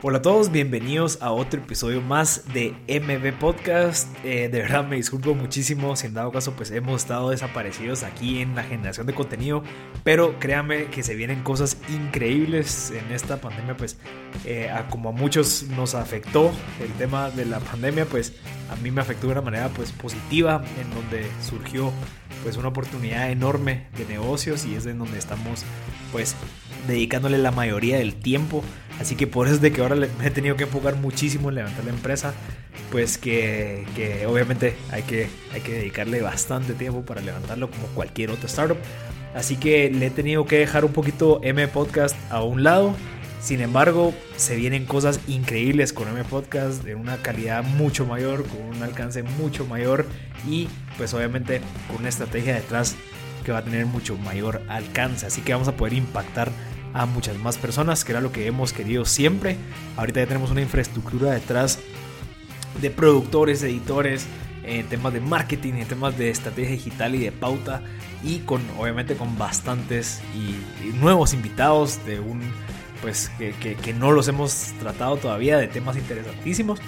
Hola a todos, bienvenidos a otro episodio más de MB Podcast. Eh, de verdad me disculpo muchísimo si en dado caso pues hemos estado desaparecidos aquí en la generación de contenido, pero créanme que se vienen cosas increíbles en esta pandemia pues eh, como a muchos nos afectó el tema de la pandemia pues a mí me afectó de una manera pues positiva en donde surgió pues una oportunidad enorme de negocios y es en donde estamos pues dedicándole la mayoría del tiempo. Así que por eso es de que ahora me he tenido que enfocar muchísimo en levantar la empresa. Pues que, que obviamente hay que, hay que dedicarle bastante tiempo para levantarlo como cualquier otra startup. Así que le he tenido que dejar un poquito M Podcast a un lado. Sin embargo, se vienen cosas increíbles con M Podcast de una calidad mucho mayor, con un alcance mucho mayor y pues obviamente con una estrategia detrás que va a tener mucho mayor alcance. Así que vamos a poder impactar a muchas más personas, que era lo que hemos querido siempre. Ahorita ya tenemos una infraestructura detrás de productores, editores, en temas de marketing, en temas de estrategia digital y de pauta, y con obviamente con bastantes y, nuevos invitados de un pues que, que no los hemos tratado todavía de temas interesantísimos.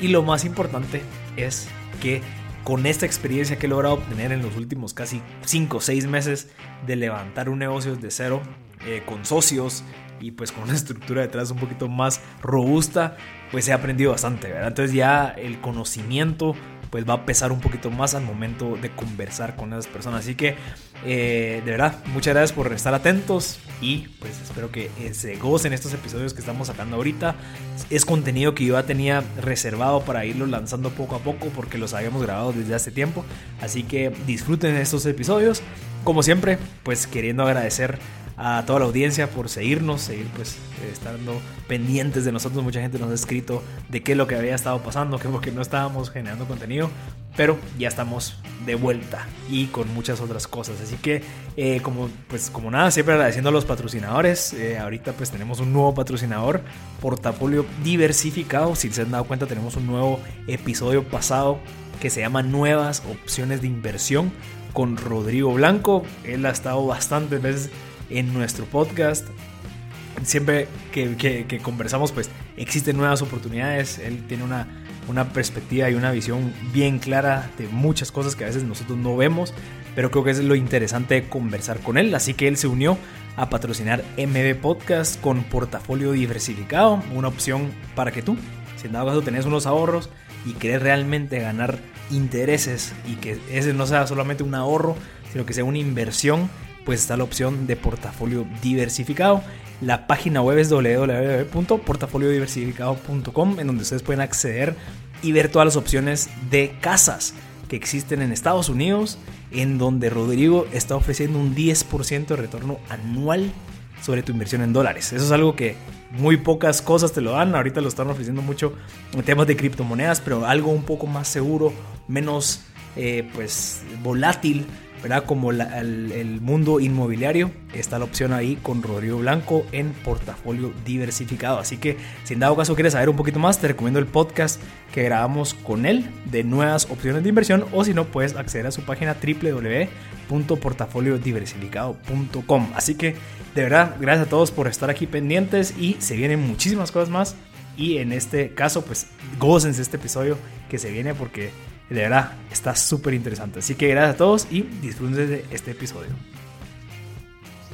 Y lo más importante es que con esta experiencia que he logrado obtener en los últimos casi 5 o 6 meses de levantar un negocio de cero eh, con socios y pues con una estructura detrás un poquito más robusta, pues he aprendido bastante, ¿verdad? Entonces ya el conocimiento pues va a pesar un poquito más al momento de conversar con esas personas. Así que, eh, de verdad, muchas gracias por estar atentos y pues espero que eh, se gocen estos episodios que estamos sacando ahorita. Es contenido que yo ya tenía reservado para irlo lanzando poco a poco porque los habíamos grabado desde hace tiempo. Así que disfruten estos episodios. Como siempre, pues queriendo agradecer a toda la audiencia por seguirnos, seguir pues estando pendientes de nosotros. Mucha gente nos ha escrito de qué es lo que había estado pasando, que porque no estábamos generando contenido, pero ya estamos de vuelta y con muchas otras cosas. Así que eh, como pues como nada, siempre agradeciendo a los patrocinadores. Eh, ahorita pues tenemos un nuevo patrocinador, portafolio diversificado. Si se han dado cuenta tenemos un nuevo episodio pasado que se llama Nuevas opciones de inversión con Rodrigo Blanco. Él ha estado bastantes veces en nuestro podcast. Siempre que, conversamos, pues existen nuevas oportunidades. Él tiene una, una perspectiva y una visión bien clara de muchas cosas que a veces nosotros no vemos, pero creo que es lo interesante conversar con él. Así que él se unió a patrocinar MB Podcast con portafolio diversificado, una opción para que tú, si en dado caso tenés unos ahorros y querés realmente ganar intereses y que ese no sea solamente un ahorro, sino que sea una inversión pues está la opción de portafolio diversificado. La página web es www.portafoliodiversificado.com en donde ustedes pueden acceder y ver todas las opciones de casas que existen en Estados Unidos, en donde Rodrigo está ofreciendo un 10% de retorno anual sobre tu inversión en dólares. Eso es algo que muy pocas cosas te lo dan. Ahorita lo están ofreciendo mucho en temas de criptomonedas, pero algo un poco más seguro, menos eh, pues volátil ¿verdad? Como el, mundo inmobiliario, está la opción ahí con Rodrigo Blanco en portafolio diversificado. Así que si en dado caso quieres saber un poquito más, te recomiendo el podcast que grabamos con él de nuevas opciones de inversión o si no, puedes acceder a su página www.portafoliodiversificado.com. Así que de verdad, gracias a todos por estar aquí pendientes y se vienen muchísimas cosas más. Y en este caso, pues gócense este episodio que se viene porque de verdad, está súper interesante. Así que gracias a todos y disfruten de este episodio.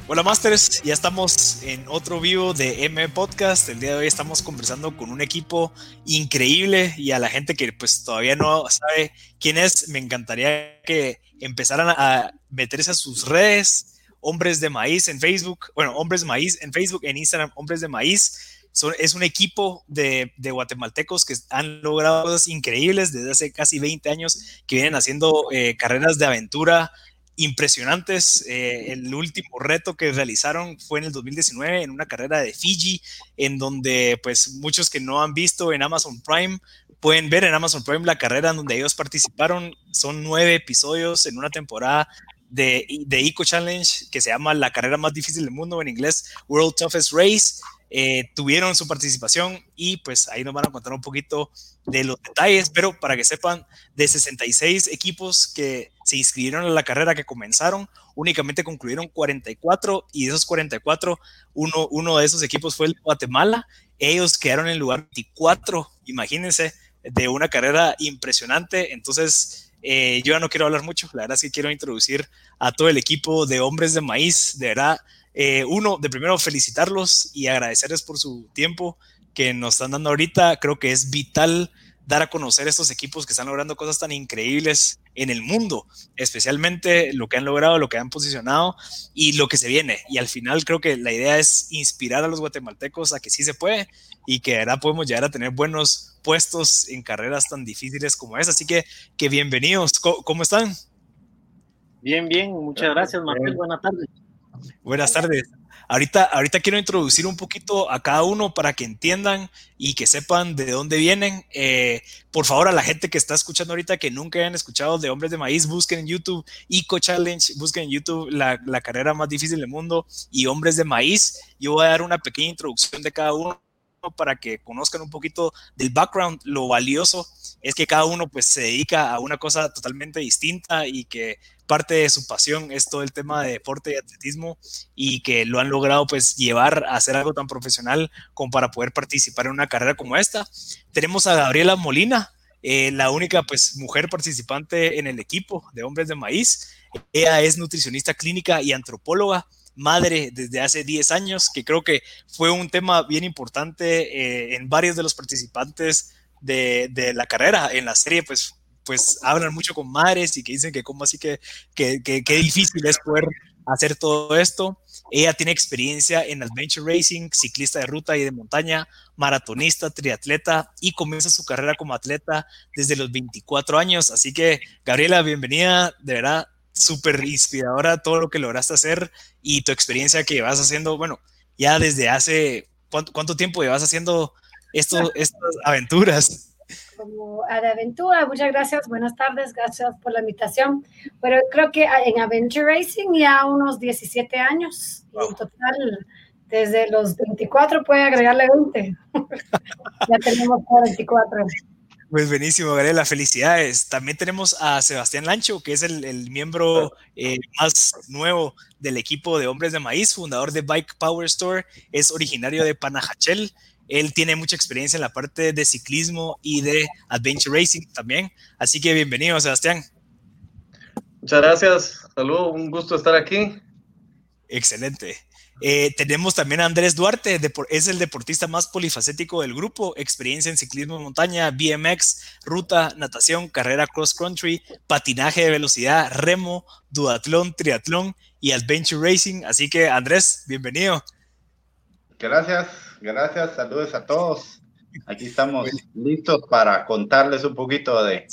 Hola Masters, ya estamos en otro vivo de M Podcast. El día de hoy estamos conversando con un equipo increíble y a la gente que pues todavía no sabe quién es, me encantaría que empezaran a meterse a sus redes, Hombres de Maíz en Facebook, bueno, Hombres de Maíz en Facebook, en Instagram, Hombres de Maíz es un equipo de, guatemaltecos que han logrado cosas increíbles desde hace casi 20 años, que vienen haciendo eh, carreras de aventura impresionantes. Eh, el último reto que realizaron fue en el 2019 en una carrera de Fiji, en donde pues muchos que no han visto en Amazon Prime pueden ver en Amazon Prime la carrera en donde ellos participaron. Son nueve episodios en una temporada de, de Eco Challenge que se llama La carrera más difícil del mundo, en inglés World Toughest Race. Eh, tuvieron su participación y pues ahí nos van a contar un poquito de los detalles, pero para que sepan, de 66 equipos que se inscribieron a la carrera que comenzaron, únicamente concluyeron 44 y de esos 44, uno, uno de esos equipos fue el Guatemala ellos quedaron en lugar 24, imagínense, de una carrera impresionante. Entonces, eh, yo ya no quiero hablar mucho, la verdad es que quiero introducir a todo el equipo de hombres de maíz, de verdad. Eh, uno, de primero felicitarlos y agradecerles por su tiempo que nos están dando ahorita. Creo que es vital dar a conocer estos equipos que están logrando cosas tan increíbles en el mundo, especialmente lo que han logrado, lo que han posicionado y lo que se viene. Y al final creo que la idea es inspirar a los guatemaltecos a que sí se puede y que ahora podemos llegar a tener buenos puestos en carreras tan difíciles como esa. Así que, que bienvenidos. ¿Cómo, están? Bien, bien. Muchas gracias, Martín. Buenas tardes. Buenas tardes. Ahorita, ahorita quiero introducir un poquito a cada uno para que entiendan y que sepan de dónde vienen. Eh, por favor, a la gente que está escuchando ahorita que nunca hayan escuchado de Hombres de Maíz, busquen en YouTube Eco Challenge, busquen en YouTube la, la carrera más difícil del mundo y Hombres de Maíz. Yo voy a dar una pequeña introducción de cada uno para que conozcan un poquito del background, lo valioso es que cada uno pues se dedica a una cosa totalmente distinta y que parte de su pasión es todo el tema de deporte y atletismo y que lo han logrado pues llevar a hacer algo tan profesional como para poder participar en una carrera como esta. Tenemos a Gabriela Molina, eh, la única pues mujer participante en el equipo de Hombres de Maíz. Ella es nutricionista clínica y antropóloga, madre desde hace 10 años, que creo que fue un tema bien importante eh, en varios de los participantes de, de, la carrera. En la serie pues pues hablan mucho con madres y que dicen que como así que, que, que, difícil es poder hacer todo esto. Ella tiene experiencia en adventure racing, ciclista de ruta y de montaña, maratonista, triatleta y comienza su carrera como atleta desde los 24 años. Así que, Gabriela, bienvenida, de verdad, súper inspiradora todo lo que lograste hacer y tu experiencia que vas haciendo, bueno, ya desde hace, ¿cuánto, cuánto tiempo llevas haciendo esto, estas aventuras? Como aventura. Muchas gracias, buenas tardes, gracias por la invitación. Pero creo que en Adventure Racing ya unos 17 años, en total, desde los 24 puede agregarle 20. ya tenemos 24. Pues buenísimo, Gabriela, felicidades. También tenemos a Sebastián Lancho, que es el, el miembro eh, más nuevo del equipo de Hombres de Maíz, fundador de Bike Power Store, es originario de Panajachel, él tiene mucha experiencia en la parte de ciclismo y de adventure racing también. Así que bienvenido, Sebastián. Muchas gracias. Saludos, un gusto estar aquí. Excelente. Eh, tenemos también a Andrés Duarte, es el deportista más polifacético del grupo, experiencia en ciclismo de montaña, BMX, ruta, natación, carrera cross country, patinaje de velocidad, remo, duatlón, triatlón y adventure racing. Así que Andrés, bienvenido. Gracias, gracias, saludos a todos. Aquí estamos listos para contarles un poquito de,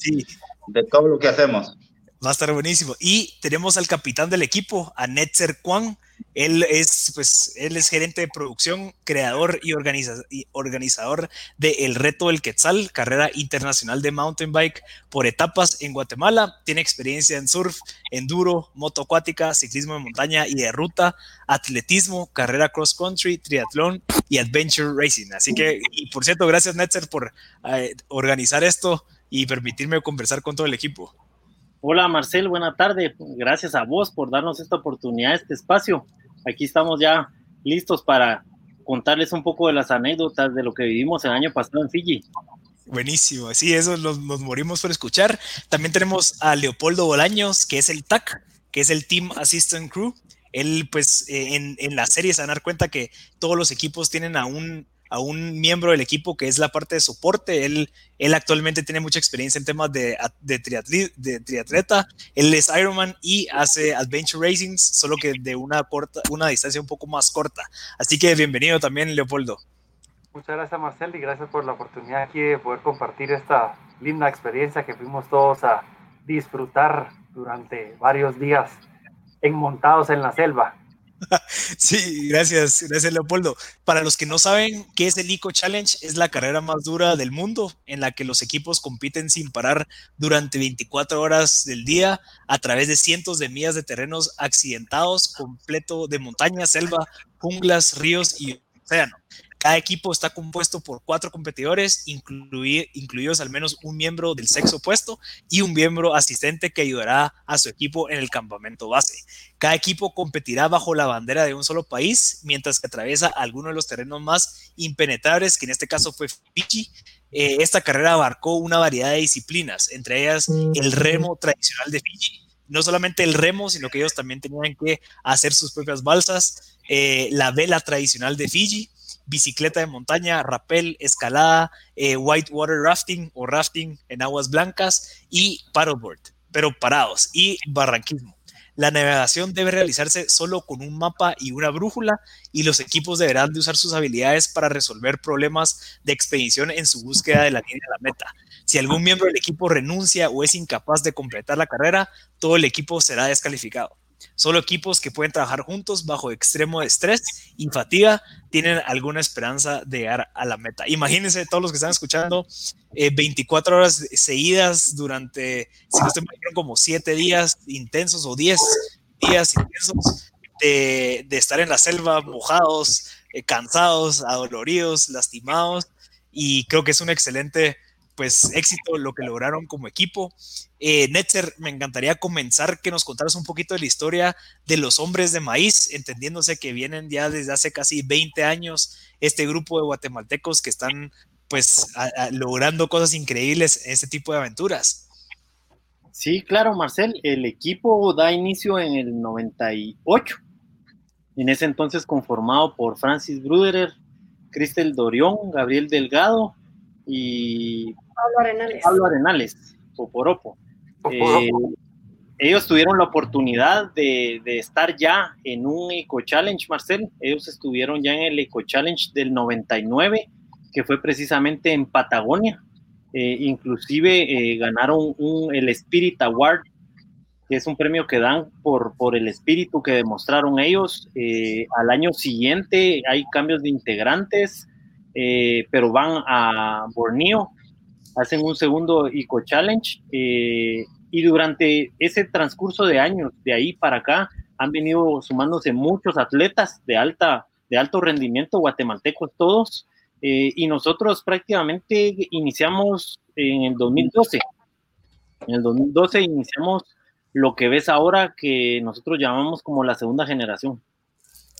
de todo lo que hacemos. Va a estar buenísimo. Y tenemos al capitán del equipo, a Netzer Kwan. Él es, pues, él es gerente de producción, creador y, organizador de El Reto del Quetzal, carrera internacional de mountain bike por etapas en Guatemala. Tiene experiencia en surf, enduro, moto acuática, ciclismo de montaña y de ruta, atletismo, carrera cross country, triatlón y adventure racing. Así que, y por cierto, gracias Netzer por eh, organizar esto y permitirme conversar con todo el equipo. Hola Marcel, buena tarde. Gracias a vos por darnos esta oportunidad, este espacio. Aquí estamos ya listos para contarles un poco de las anécdotas de lo que vivimos el año pasado en Fiji. Buenísimo, sí, eso nos, morimos por escuchar. También tenemos a Leopoldo Bolaños, que es el TAC, que es el Team Assistant Crew. Él, pues, eh, en, la serie se van a dar cuenta que todos los equipos tienen a un a un miembro del equipo que es la parte de soporte. Él, él actualmente tiene mucha experiencia en temas de, de, de triatleta. Él es Ironman y hace Adventure Racing, solo que de una, corta, una distancia un poco más corta. Así que bienvenido también, Leopoldo. Muchas gracias, Marcel, y gracias por la oportunidad aquí de poder compartir esta linda experiencia que fuimos todos a disfrutar durante varios días enmontados en la selva. Sí, gracias, gracias Leopoldo. Para los que no saben qué es el Eco Challenge, es la carrera más dura del mundo en la que los equipos compiten sin parar durante 24 horas del día a través de cientos de millas de terrenos accidentados, completo de montaña, selva, junglas, ríos y océano. Cada equipo está compuesto por cuatro competidores, incluidos al menos un miembro del sexo opuesto y un miembro asistente que ayudará a su equipo en el campamento base. Cada equipo competirá bajo la bandera de un solo país, mientras que atraviesa alguno de los terrenos más impenetrables, que en este caso fue Fiji. Eh, esta carrera abarcó una variedad de disciplinas, entre ellas el remo tradicional de Fiji. No solamente el remo, sino que ellos también tenían que hacer sus propias balsas, eh, la vela tradicional de Fiji, bicicleta de montaña, rappel, escalada, eh, whitewater rafting o rafting en aguas blancas y paddleboard, pero parados, y barranquismo. La navegación debe realizarse solo con un mapa y una brújula y los equipos deberán de usar sus habilidades para resolver problemas de expedición en su búsqueda de la línea de la meta. Si algún miembro del equipo renuncia o es incapaz de completar la carrera, todo el equipo será descalificado. Solo equipos que pueden trabajar juntos bajo extremo estrés y fatiga tienen alguna esperanza de llegar a la meta. Imagínense todos los que están escuchando 24 eh, horas seguidas durante, si no estoy como 7 días intensos o 10 días intensos de, estar en la selva mojados, eh, cansados, adoloridos, lastimados. Y creo que es un excelente pues éxito lo que lograron como equipo. Eh, Netzer, me encantaría comenzar que nos contaras un poquito de la historia de los hombres de maíz, entendiéndose que vienen ya desde hace casi 20 años este grupo de guatemaltecos que están pues logrando cosas increíbles en este tipo de aventuras. Sí, claro, Marcel, el equipo da inicio en el 98, en ese entonces conformado por Francis Bruderer, Cristel Dorión, Gabriel Delgado y Pablo Arenales. Pablo Arenales, Poporopo. Eh, ellos tuvieron la oportunidad de, estar ya en un Eco Challenge, Marcel. Ellos estuvieron ya en el Eco Challenge del 99, que fue precisamente en Patagonia. Eh, inclusive eh, ganaron un, el Spirit Award, que es un premio que dan por, el espíritu que demostraron ellos. al año siguiente hay cambios de integrantes, pero van a Borneo hacen un segundo Eco Challenge eh, y durante ese transcurso de años, de ahí para acá, han venido sumándose muchos atletas de, alta, de alto rendimiento, guatemaltecos todos, eh, y nosotros prácticamente iniciamos en el 2012. En el 2012 iniciamos lo que ves ahora que nosotros llamamos como la segunda generación.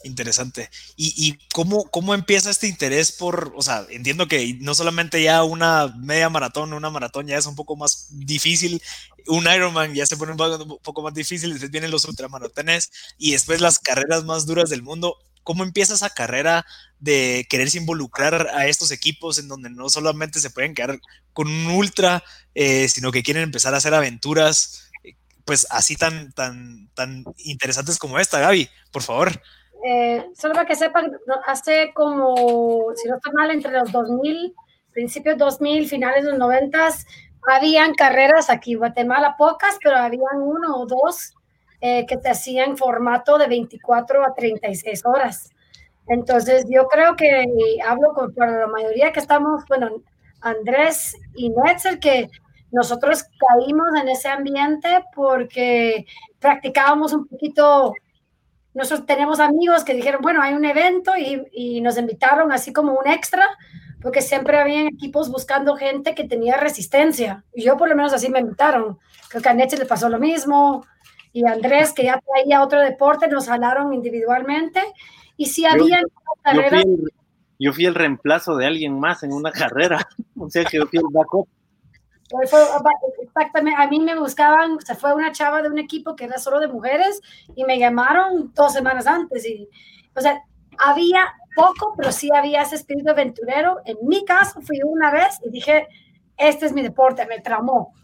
Interesante. ¿Y, cómo, cómo, empieza este interés por, o sea, entiendo que no solamente ya una media maratón, una maratón ya es un poco más difícil, un Ironman ya se pone un poco más difícil, después vienen los ultramaratones y después las carreras más duras del mundo. ¿Cómo empieza esa carrera de quererse involucrar a estos equipos en donde no solamente se pueden quedar con un ultra, eh, sino que quieren empezar a hacer aventuras, eh, pues así tan, tan, tan interesantes como esta, Gaby? Por favor. Eh, solo para que sepan, hace como, si no está mal, entre los 2000, principios 2000, finales de los 90, habían carreras aquí en Guatemala, pocas, pero habían uno o dos eh, que se hacían formato de 24 a 36 horas. Entonces, yo creo que hablo con para la mayoría que estamos, bueno, Andrés y Netzel, que nosotros caímos en ese ambiente porque practicábamos un poquito nosotros tenemos amigos que dijeron, bueno, hay un evento y, nos invitaron así como un extra, porque siempre habían equipos buscando gente que tenía resistencia. Y yo por lo menos así me invitaron. Creo que a Neche le pasó lo mismo. Y Andrés, que ya traía otro deporte, nos jalaron individualmente. Y sí había carreras... Yo fui, el, reemplazo de alguien más en una carrera. o sea que yo fui el backup. Exactamente, a mí me buscaban, se fue una chava de un equipo que era solo de mujeres y me llamaron dos semanas antes. Y, o sea, había poco, pero sí había ese espíritu aventurero. En mi caso, fui una vez y dije, este es mi deporte, me tramó.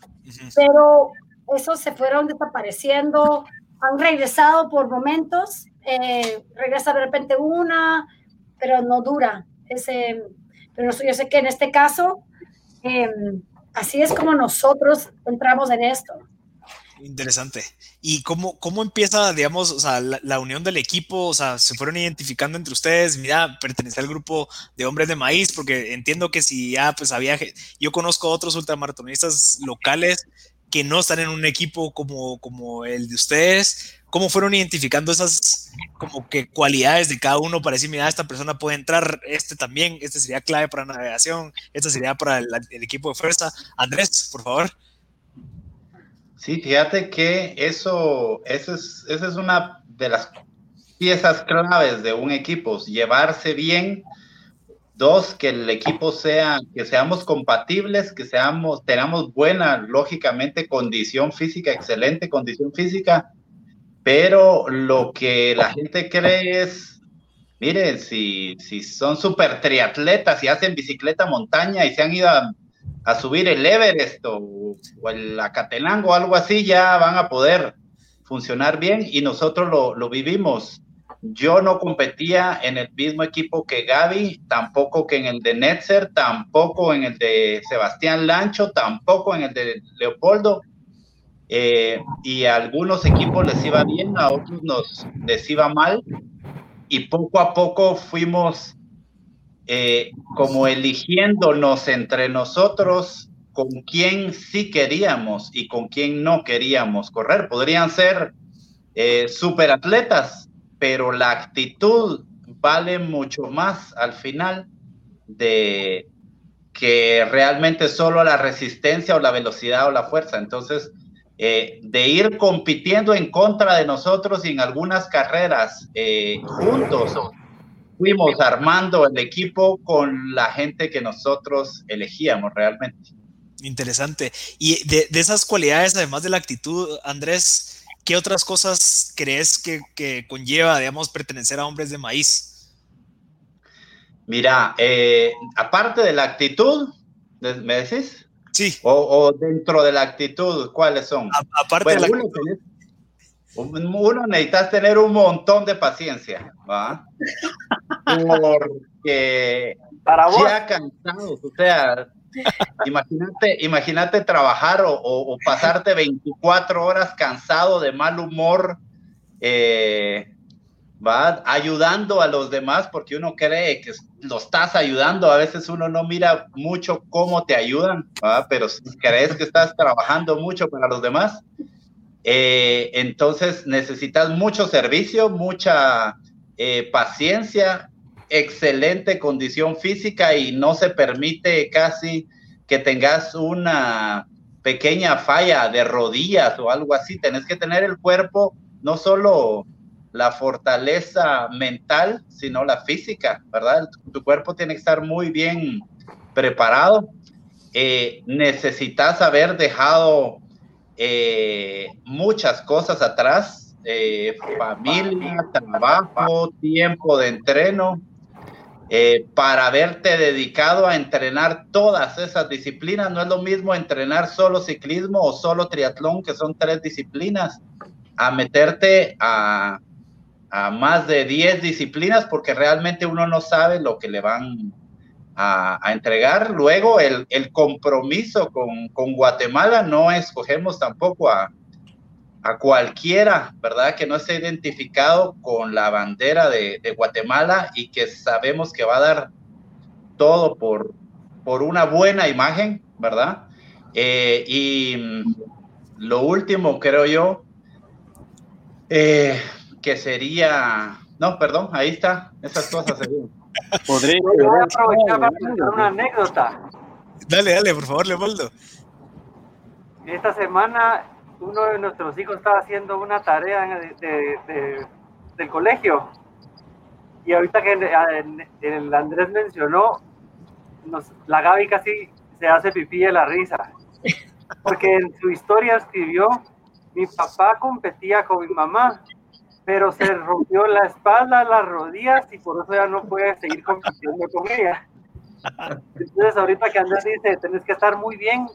Pero esos se fueron desapareciendo, han regresado por momentos, eh, regresa de repente una, pero no dura. Ese, pero yo sé que en este caso, eh, así es como nosotros entramos en esto. Interesante. ¿Y cómo, cómo empieza, digamos, o sea, la, unión del equipo? O sea, se fueron identificando entre ustedes, mira, pertenece al grupo de hombres de maíz, porque entiendo que si ya, pues había, yo conozco otros ultramaratonistas locales que no están en un equipo como, como el de ustedes, ¿cómo fueron identificando esas como que cualidades de cada uno para decir, mira, esta persona puede entrar, este también, este sería clave para navegación, este sería para el, equipo de fuerza? Andrés, por favor. Sí, fíjate que eso, eso es, esa es una de las piezas claves de un equipo, llevarse bien Dos, que el equipo sea, que seamos compatibles, que seamos, tengamos buena, lógicamente, condición física, excelente condición física, pero lo que la gente cree es, miren, si, si son super triatletas y hacen bicicleta montaña y se han ido a, subir el Everest o, el Acatenango o algo así, ya van a poder funcionar bien y nosotros lo, lo vivimos yo no competía en el mismo equipo que Gaby, tampoco que en el de Netzer, tampoco en el de Sebastián Lancho, tampoco en el de Leopoldo. Eh, y a algunos equipos les iba bien, a otros nos les iba mal. Y poco a poco fuimos eh, como eligiéndonos entre nosotros con quién sí queríamos y con quién no queríamos correr. Podrían ser eh, superatletas, pero la actitud vale mucho más al final de que realmente solo la resistencia o la velocidad o la fuerza. Entonces, eh, de ir compitiendo en contra de nosotros en algunas carreras eh, juntos, fuimos armando el equipo con la gente que nosotros elegíamos realmente. Interesante. Y de, de esas cualidades, además de la actitud, Andrés, ¿qué otras cosas crees que, conlleva, digamos, pertenecer a hombres de maíz? Mira, eh, aparte de la actitud, ¿me decís? Sí. O, dentro de la actitud, ¿cuáles son? aparte de la uno, uno necesitas tener un montón de paciencia, ¿va? Porque Para vos. ya cansados, o sea, Imagínate, imagínate trabajar o, pasarte 24 horas cansado de mal humor, eh, va ayudando a los demás porque uno cree que lo estás ayudando. A veces uno no mira mucho cómo te ayudan, pero si crees que estás trabajando mucho para los demás, eh, entonces necesitas mucho servicio, mucha eh, paciencia excelente condición física y no se permite casi que tengas una pequeña falla de rodillas o algo así. Tenés que tener el cuerpo, no solo la fortaleza mental, sino la física, ¿verdad? Tu cuerpo tiene que estar muy bien preparado. Eh, necesitas haber dejado eh, muchas cosas atrás, eh, familia, trabajo, tiempo de entreno, para haberte dedicado a entrenar todas esas disciplinas. No es lo mismo entrenar solo ciclismo o solo triatlón, que son tres disciplinas, a meterte a, más de 10 disciplinas porque realmente uno no sabe lo que le van a, entregar. Luego el, compromiso con, con Guatemala, no escogemos tampoco a, a cualquiera, ¿verdad? Que no esté identificado con la bandera de, Guatemala y que sabemos que va a dar todo por, por una buena imagen, ¿verdad? Eh, y lo último, creo yo, eh, que sería, no, perdón, ahí está, esas cosas serían. Podría aprovechar para contar una anécdota. Dale, dale, por favor, Leopoldo. Esta semana uno de nuestros hijos estaba haciendo una tarea de, del colegio. Y ahorita que el, Andrés mencionó, la Gaby casi se hace pipí de la risa. Porque en su historia escribió, mi papá competía con mi mamá, pero se rompió la espalda, las rodillas y por eso ya no puede seguir compitiendo con ella. Entonces ahorita que Andrés dice, tenés que estar muy bien,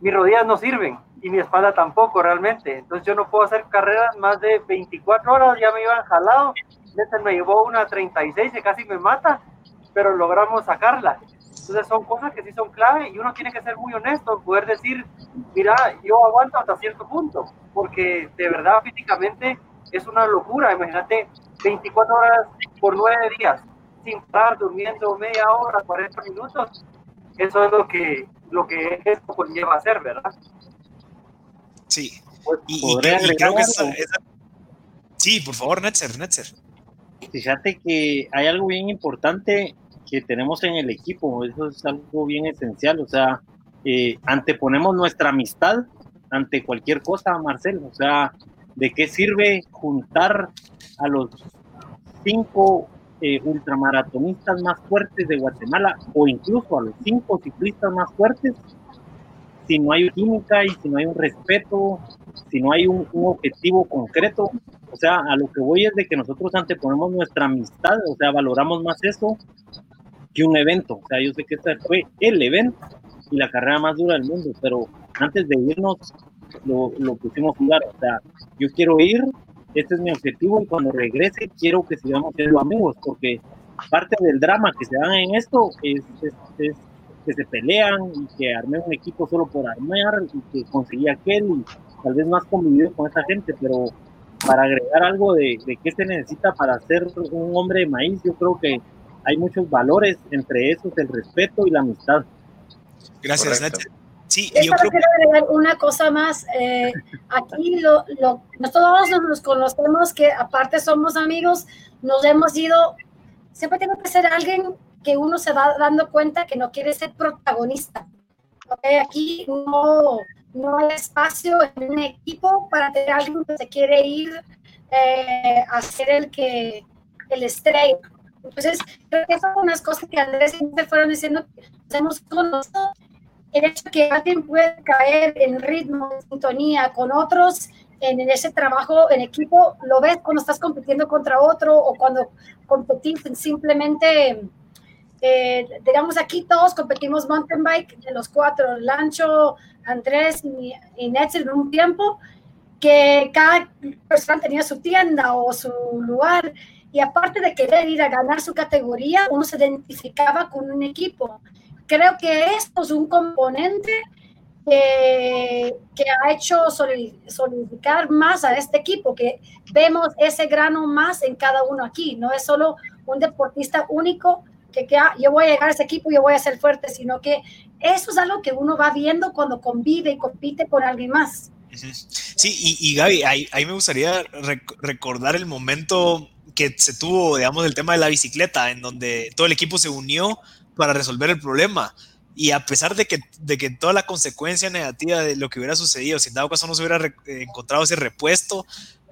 mis rodillas no sirven y mi espalda tampoco realmente. Entonces yo no puedo hacer carreras más de 24 horas, ya me iban jalado. Este me llevó una 36 que casi me mata, pero logramos sacarla. Entonces son cosas que sí son clave y uno tiene que ser muy honesto, poder decir, mira, yo aguanto hasta cierto punto, porque de verdad físicamente es una locura. Imagínate 24 horas por 9 días, sin parar, durmiendo media hora, 40 minutos. Eso es lo que, lo que esto conlleva hacer, ¿verdad? Sí. Pues, y, creo que esa, Sí, por favor, Netzer, Netzer. Fíjate que hay algo bien importante que tenemos en el equipo, eso es algo bien esencial, o sea, eh, anteponemos nuestra amistad ante cualquier cosa, Marcel, o sea, ¿de qué sirve juntar a los cinco eh, ultramaratonistas más fuertes de Guatemala o incluso a los cinco ciclistas más fuertes si no hay química y si no hay un respeto, si no hay un, objetivo concreto? O sea, a lo que voy es de que nosotros anteponemos nuestra amistad, o sea, valoramos más eso que un evento. O sea, yo sé que este fue el evento y la carrera más dura del mundo, pero antes de irnos lo, lo pusimos a jugar. O sea, yo quiero ir, este es mi objetivo y cuando regrese quiero que sigamos siendo amigos, porque parte del drama que se da en esto es, es, que se pelean y que armé un equipo solo por armar y que conseguí aquel y tal vez más convivido con esa gente, pero para agregar algo de, de qué se necesita para ser un hombre de maíz, yo creo que hay muchos valores, entre esos el respeto y la amistad. Gracias, Nate. Sí, yo creo quiero agregar una cosa más. Eh, aquí lo, lo, todos nos conocemos, que aparte somos amigos, nos hemos ido. Siempre tengo que ser alguien que uno se va dando cuenta que no quiere ser protagonista. Aquí no, no hay espacio en un equipo para tener alguien que se quiere ir eh, a ser el que el estrella. Entonces, creo que son unas cosas que Andrés y me fueron diciendo que nos hemos conocido el hecho que alguien puede caer en ritmo, en sintonía con otros, en, ese trabajo en equipo, lo ves cuando estás compitiendo contra otro o cuando competís simplemente, eh, digamos aquí todos competimos mountain bike de los cuatro, Lancho, Andrés y, y en un tiempo, que cada persona tenía su tienda o su lugar. Y aparte de querer ir a ganar su categoría, uno se identificaba con un equipo creo que esto es un componente que, que ha hecho solidificar más a este equipo, que vemos ese grano más en cada uno aquí, no es solo un deportista único que, que ah, yo voy a llegar a ese equipo, yo voy a ser fuerte, sino que eso es algo que uno va viendo cuando convive y compite con alguien más. Sí, y, y Gaby, ahí, ahí, me gustaría recordar el momento que se tuvo, digamos, el tema de la bicicleta, en donde todo el equipo se unió para resolver el problema. Y a pesar de que, de que toda la consecuencia negativa de lo que hubiera sucedido, si en dado caso no se hubiera eh, encontrado ese repuesto,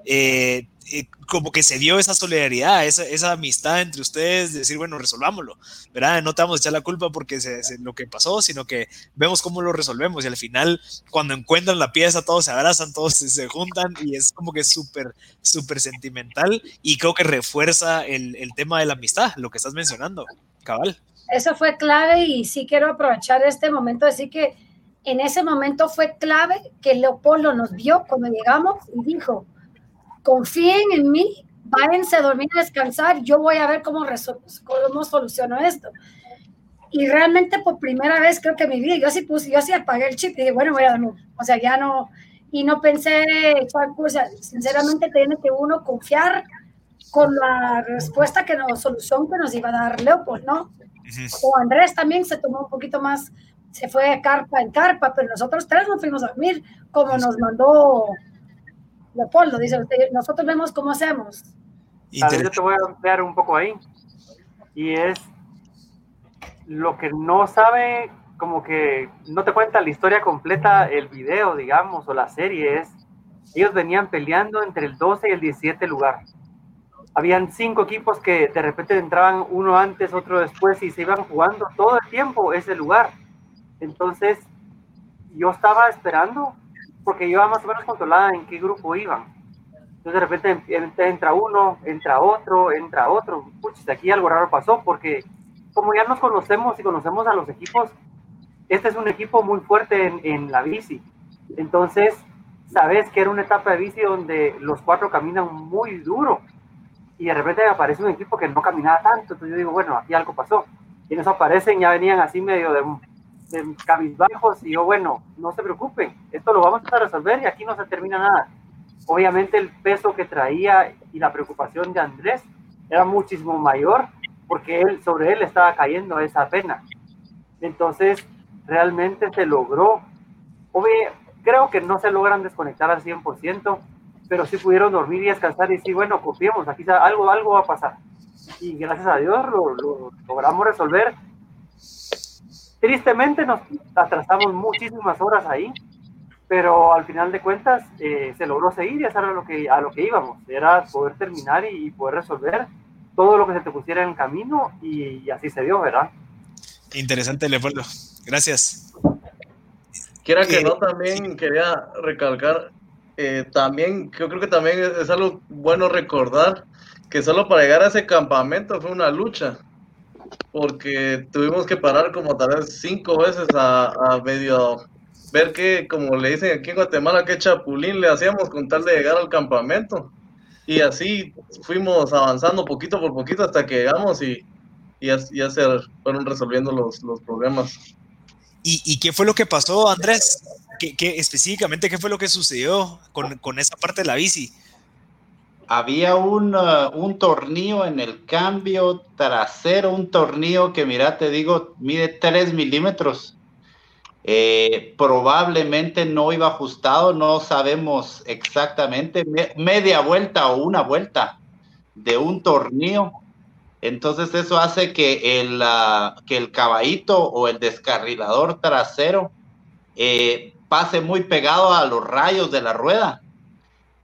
eh, eh, como que se dio esa solidaridad, esa, esa, amistad entre ustedes, de decir, bueno, resolvámoslo, ¿verdad? No te vamos a echar la culpa porque se, lo que pasó, sino que vemos cómo lo resolvemos y al final, cuando encuentran la pieza, todos se abrazan, todos se, se juntan y es como que súper, súper sentimental y creo que refuerza el, el tema de la amistad, lo que estás mencionando, cabal eso fue clave y sí quiero aprovechar este momento, decir que en ese momento fue clave que Leopoldo nos vio cuando llegamos y dijo, confíen en mí, váyanse a dormir a descansar, yo voy a ver cómo, cómo soluciono esto. Y realmente por primera vez creo que en mi vida, yo sí puse, yo sí apagué el chip y dije, bueno, voy a dormir. O sea, ya no, y no pensé, o sea, sinceramente tiene que uno confiar con la respuesta que nos, solución que nos iba a dar Leopold, ¿no? O Andrés también se tomó un poquito más, se fue carpa en carpa, pero nosotros tres nos fuimos a dormir, como nos mandó Leopoldo. Dice nosotros vemos cómo hacemos. yo te voy a ampliar un poco ahí. Y es lo que no sabe, como que no te cuenta la historia completa, el video, digamos, o la serie es, ellos venían peleando entre el 12 y el 17 lugar habían cinco equipos que de repente entraban uno antes, otro después y se iban jugando todo el tiempo ese lugar. Entonces, yo estaba esperando porque yo más o menos controlada en qué grupo iban. Entonces, de repente entra uno, entra otro, entra otro. Puchis, aquí algo raro pasó porque como ya nos conocemos y conocemos a los equipos, este es un equipo muy fuerte en, en la bici. Entonces, sabes que era una etapa de bici donde los cuatro caminan muy duro y de repente aparece un equipo que no caminaba tanto, entonces yo digo, bueno, aquí algo pasó. Eso aparecen, ya venían así medio de, de cabizbajos, y yo, bueno, no se preocupen, esto lo vamos a resolver y aquí no se termina nada. Obviamente el peso que traía y la preocupación de Andrés era muchísimo mayor porque él, sobre él estaba cayendo esa pena. Entonces, realmente se logró. Obvio, creo que no se logran desconectar al 100%, pero sí pudieron dormir y descansar y decir, bueno, confiemos, aquí algo, algo va a pasar. Y gracias a Dios lo, logramos resolver. Tristemente nos atrasamos muchísimas horas ahí, pero al final de cuentas eh, se logró seguir y eso era lo que, a lo que íbamos, era poder terminar y, poder resolver todo lo que se te pusiera en el camino y, así se dio, ¿verdad? Interesante, Leopoldo. Gracias. Quiera que no, también quería recalcar, eh, también, yo creo que también es, algo bueno recordar que solo para llegar a ese campamento fue una lucha, porque tuvimos que parar como tal vez cinco veces a, medio ver que, como le dicen aquí en Guatemala, qué chapulín le hacíamos con tal de llegar al campamento. Y así fuimos avanzando poquito por poquito hasta que llegamos y, y ya, se fueron resolviendo los, los problemas. ¿Y, qué fue lo que pasó, Andrés? ¿Qué, específicamente qué fue lo que sucedió con, con esa parte de la bici? Había un, uh, un, tornillo en el cambio trasero, un tornillo que, mira, te digo, mide 3 milímetros. Eh, probablemente no iba ajustado, no sabemos exactamente, media vuelta o una vuelta de un tornillo entonces eso hace que el, ah, que el caballito o el descarrilador trasero eh, pase muy pegado a los rayos de la rueda.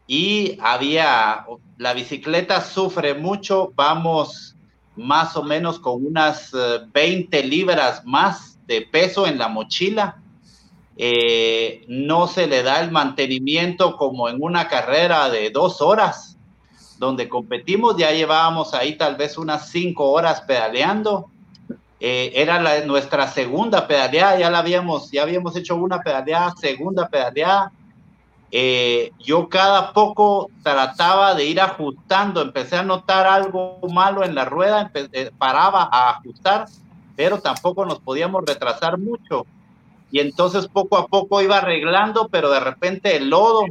Y había, la bicicleta sufre mucho, vamos más o menos con unas 20 eh, libras más de peso en la mochila. Eh, no se le da el mantenimiento como en una carrera de dos horas donde competimos, ya llevábamos ahí tal vez unas cinco horas pedaleando. Eh, era la, nuestra segunda pedaleada, ya la habíamos, ya habíamos hecho una pedaleada, segunda pedaleada. Eh, yo cada poco trataba de ir ajustando, empecé a notar algo malo en la rueda, eh, paraba a ajustar, pero tampoco nos podíamos retrasar mucho. Y entonces poco a poco iba arreglando, pero de repente el lodo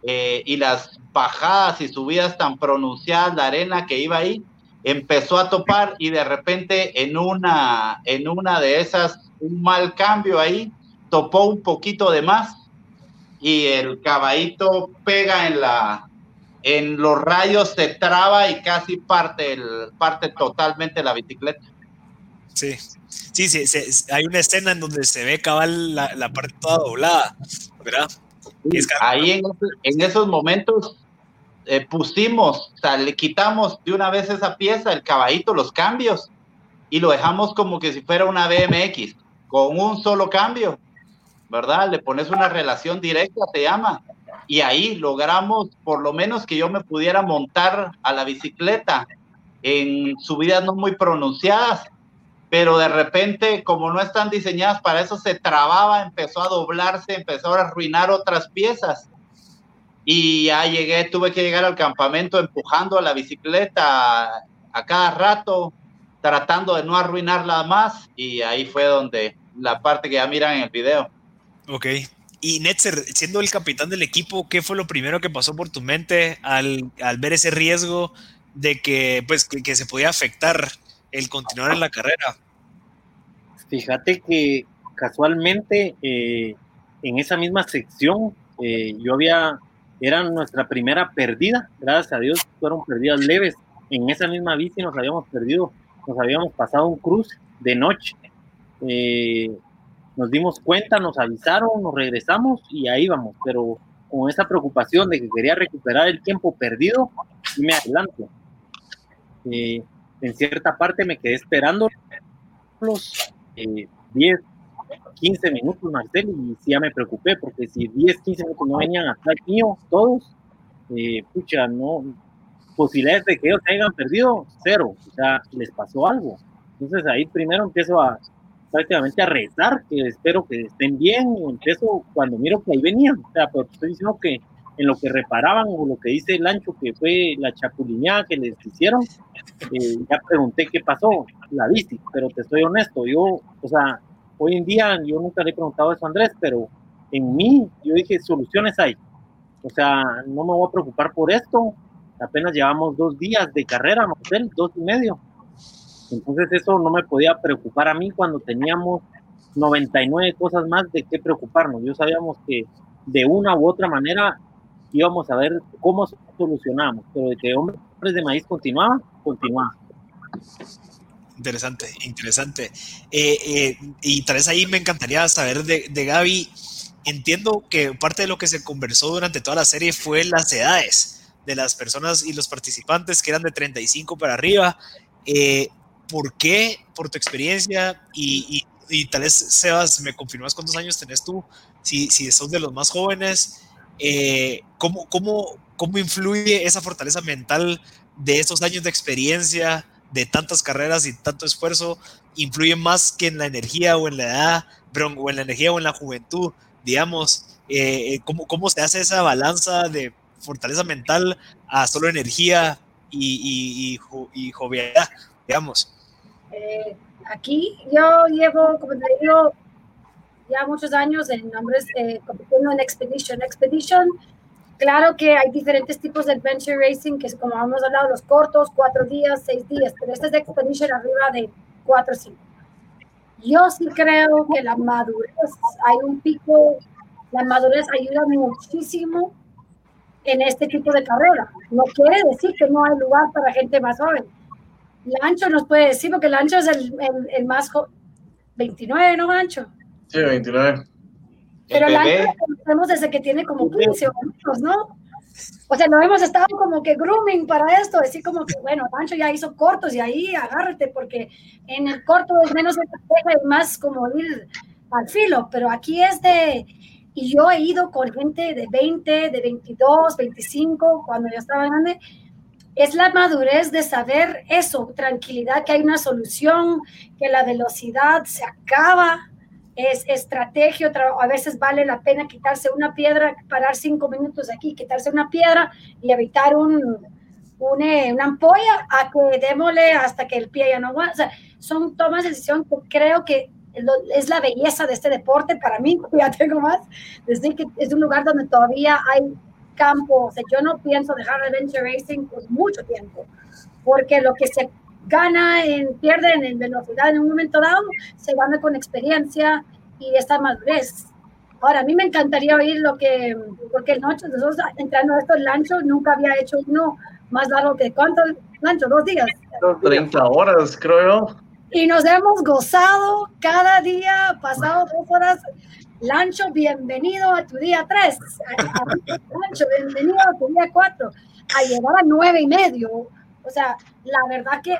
y las bajadas y subidas tan pronunciadas, la arena que iba ahí, empezó a topar y de repente en una, en una de esas, un mal cambio ahí, topó un poquito de más y el caballito pega en la, en los rayos se traba y casi parte, el, parte totalmente la bicicleta. Sí, sí, sí, hay una escena en donde se ve cabal la, la parte toda doblada, ¿verdad? ahí en, en, esos momentos eh, pusimos, o sea, le quitamos de una vez esa pieza, el caballito, los cambios, y lo dejamos como que si fuera una BMX, con un solo cambio, ¿verdad? Le pones una relación directa, te llama, y ahí logramos por lo menos que yo me pudiera montar a la bicicleta en subidas no muy pronunciadas, pero de repente, como no están diseñadas para eso, se trababa, empezó a doblarse, empezó a arruinar otras piezas y ya llegué, tuve que llegar al campamento empujando a la bicicleta a cada rato, tratando de no arruinarla más y ahí fue donde la parte que ya miran en el video. Ok. Y Netzer, siendo el capitán del equipo, ¿qué fue lo primero que pasó por tu mente al, ver ese riesgo de que, pues, que, se podía afectar el continuar en la carrera? Fíjate que casualmente eh, en esa misma sección eh, yo había era nuestra primera perdida, gracias a Dios fueron perdidas leves. En esa misma bici nos habíamos perdido, nos habíamos pasado un cruce de noche. Eh, nos dimos cuenta, nos avisaron, nos regresamos y ahí vamos, pero con esa preocupación de que quería recuperar el tiempo perdido, me adelanto. Eh, en cierta parte me quedé esperando los 10, eh, 15 minutos, Marcel, y sí ya me preocupé, porque si 10, 15 minutos no venían hasta aquí todos, eh, pucha, no, posibilidades de que ellos hayan perdido, cero, o sea, les pasó algo. Entonces ahí primero empiezo a prácticamente a rezar, que espero que estén bien, y empiezo cuando miro que ahí venían, o sea, pero estoy diciendo que en lo que reparaban o lo que dice el ancho que fue la chapulineada que les hicieron, eh, ya pregunté qué pasó, la bici, pero te estoy honesto, yo, o sea, Hoy en día, yo nunca le he preguntado eso a Andrés, pero en mí, yo dije, soluciones hay. O sea, no me voy a preocupar por esto. Apenas llevamos dos días de carrera, dos y medio. Entonces eso no me podía preocupar a mí cuando teníamos 99 cosas más de qué preocuparnos. Yo sabíamos que de una u otra manera íbamos a ver cómo solucionamos, pero de que hombres de maíz continuaba, continuaba. Interesante, interesante. Eh, eh, y tal vez ahí me encantaría saber de, de Gaby. Entiendo que parte de lo que se conversó durante toda la serie fue las edades de las personas y los participantes que eran de 35 para arriba. Eh, ¿Por qué, por tu experiencia y, y, tal vez, Sebas, me confirmas cuántos años tenés tú, si, si sos de los más jóvenes, ¿cómo, cómo, ¿cómo influye esa fortaleza mental de esos años de experiencia? De tantas carreras y tanto esfuerzo influye más que en la energía o en la edad, o en la energía o en la juventud, digamos, eh, eh, ¿cómo, ¿cómo, se hace esa balanza de fortaleza mental a solo energía y, y, jovialidad, digamos? Eh, aquí yo llevo, como te digo, ya muchos años en nombres compitiendo en Expedition. Expedition Claro que hay diferentes tipos de adventure racing, que es como hemos hablado, los cortos, cuatro días, seis días, pero este es de expedition arriba de cuatro o cinco. Yo sí creo que la madurez, hay un pico, la madurez ayuda muchísimo en este tipo de carrera. No quiere decir que no hay lugar para gente más joven. Lancho nos puede decir, porque Lancho es el, el, más joven. 29, ¿no, Lancho? Sí, 29. Pero el año lo conocemos desde que tiene como 15 años, ¿no? O sea, no hemos estado como que grooming para esto, decir como que, bueno, Pancho ya hizo cortos y ahí agárrate, porque en el corto es menos estrategia y más como ir al filo, pero aquí es de, y yo he ido con gente de 20, de 22, 25, cuando yo estaba grande, es la madurez de saber eso, tranquilidad, que hay una solución, que la velocidad se acaba, es estrategia, a veces vale la pena quitarse una piedra, parar cinco minutos aquí, quitarse una piedra y evitar un, eh, una ampolla a que démosle hasta que el pie ya no aguanta. O sea, son tomas de decisión que creo que es la belleza de este deporte para mí, ya tengo más, desde que es un lugar donde todavía hay campo, o sea, yo no pienso dejar adventure racing por mucho tiempo, porque lo que se gana, en, pierde en velocidad en un momento dado, se gana con experiencia y esta madurez. Ahora, a mí me encantaría oír lo que, porque el noche, nosotros entrando a estos lanchos, nunca había hecho uno más largo que cuánto lancho, dos días. 30 horas, creo. Y nos hemos gozado cada día, pasado dos horas. Lancho, bienvenido a tu día tres. Lancho, bienvenido a tu día cuatro. A llegar a nueve y medio. O sea, la verdad que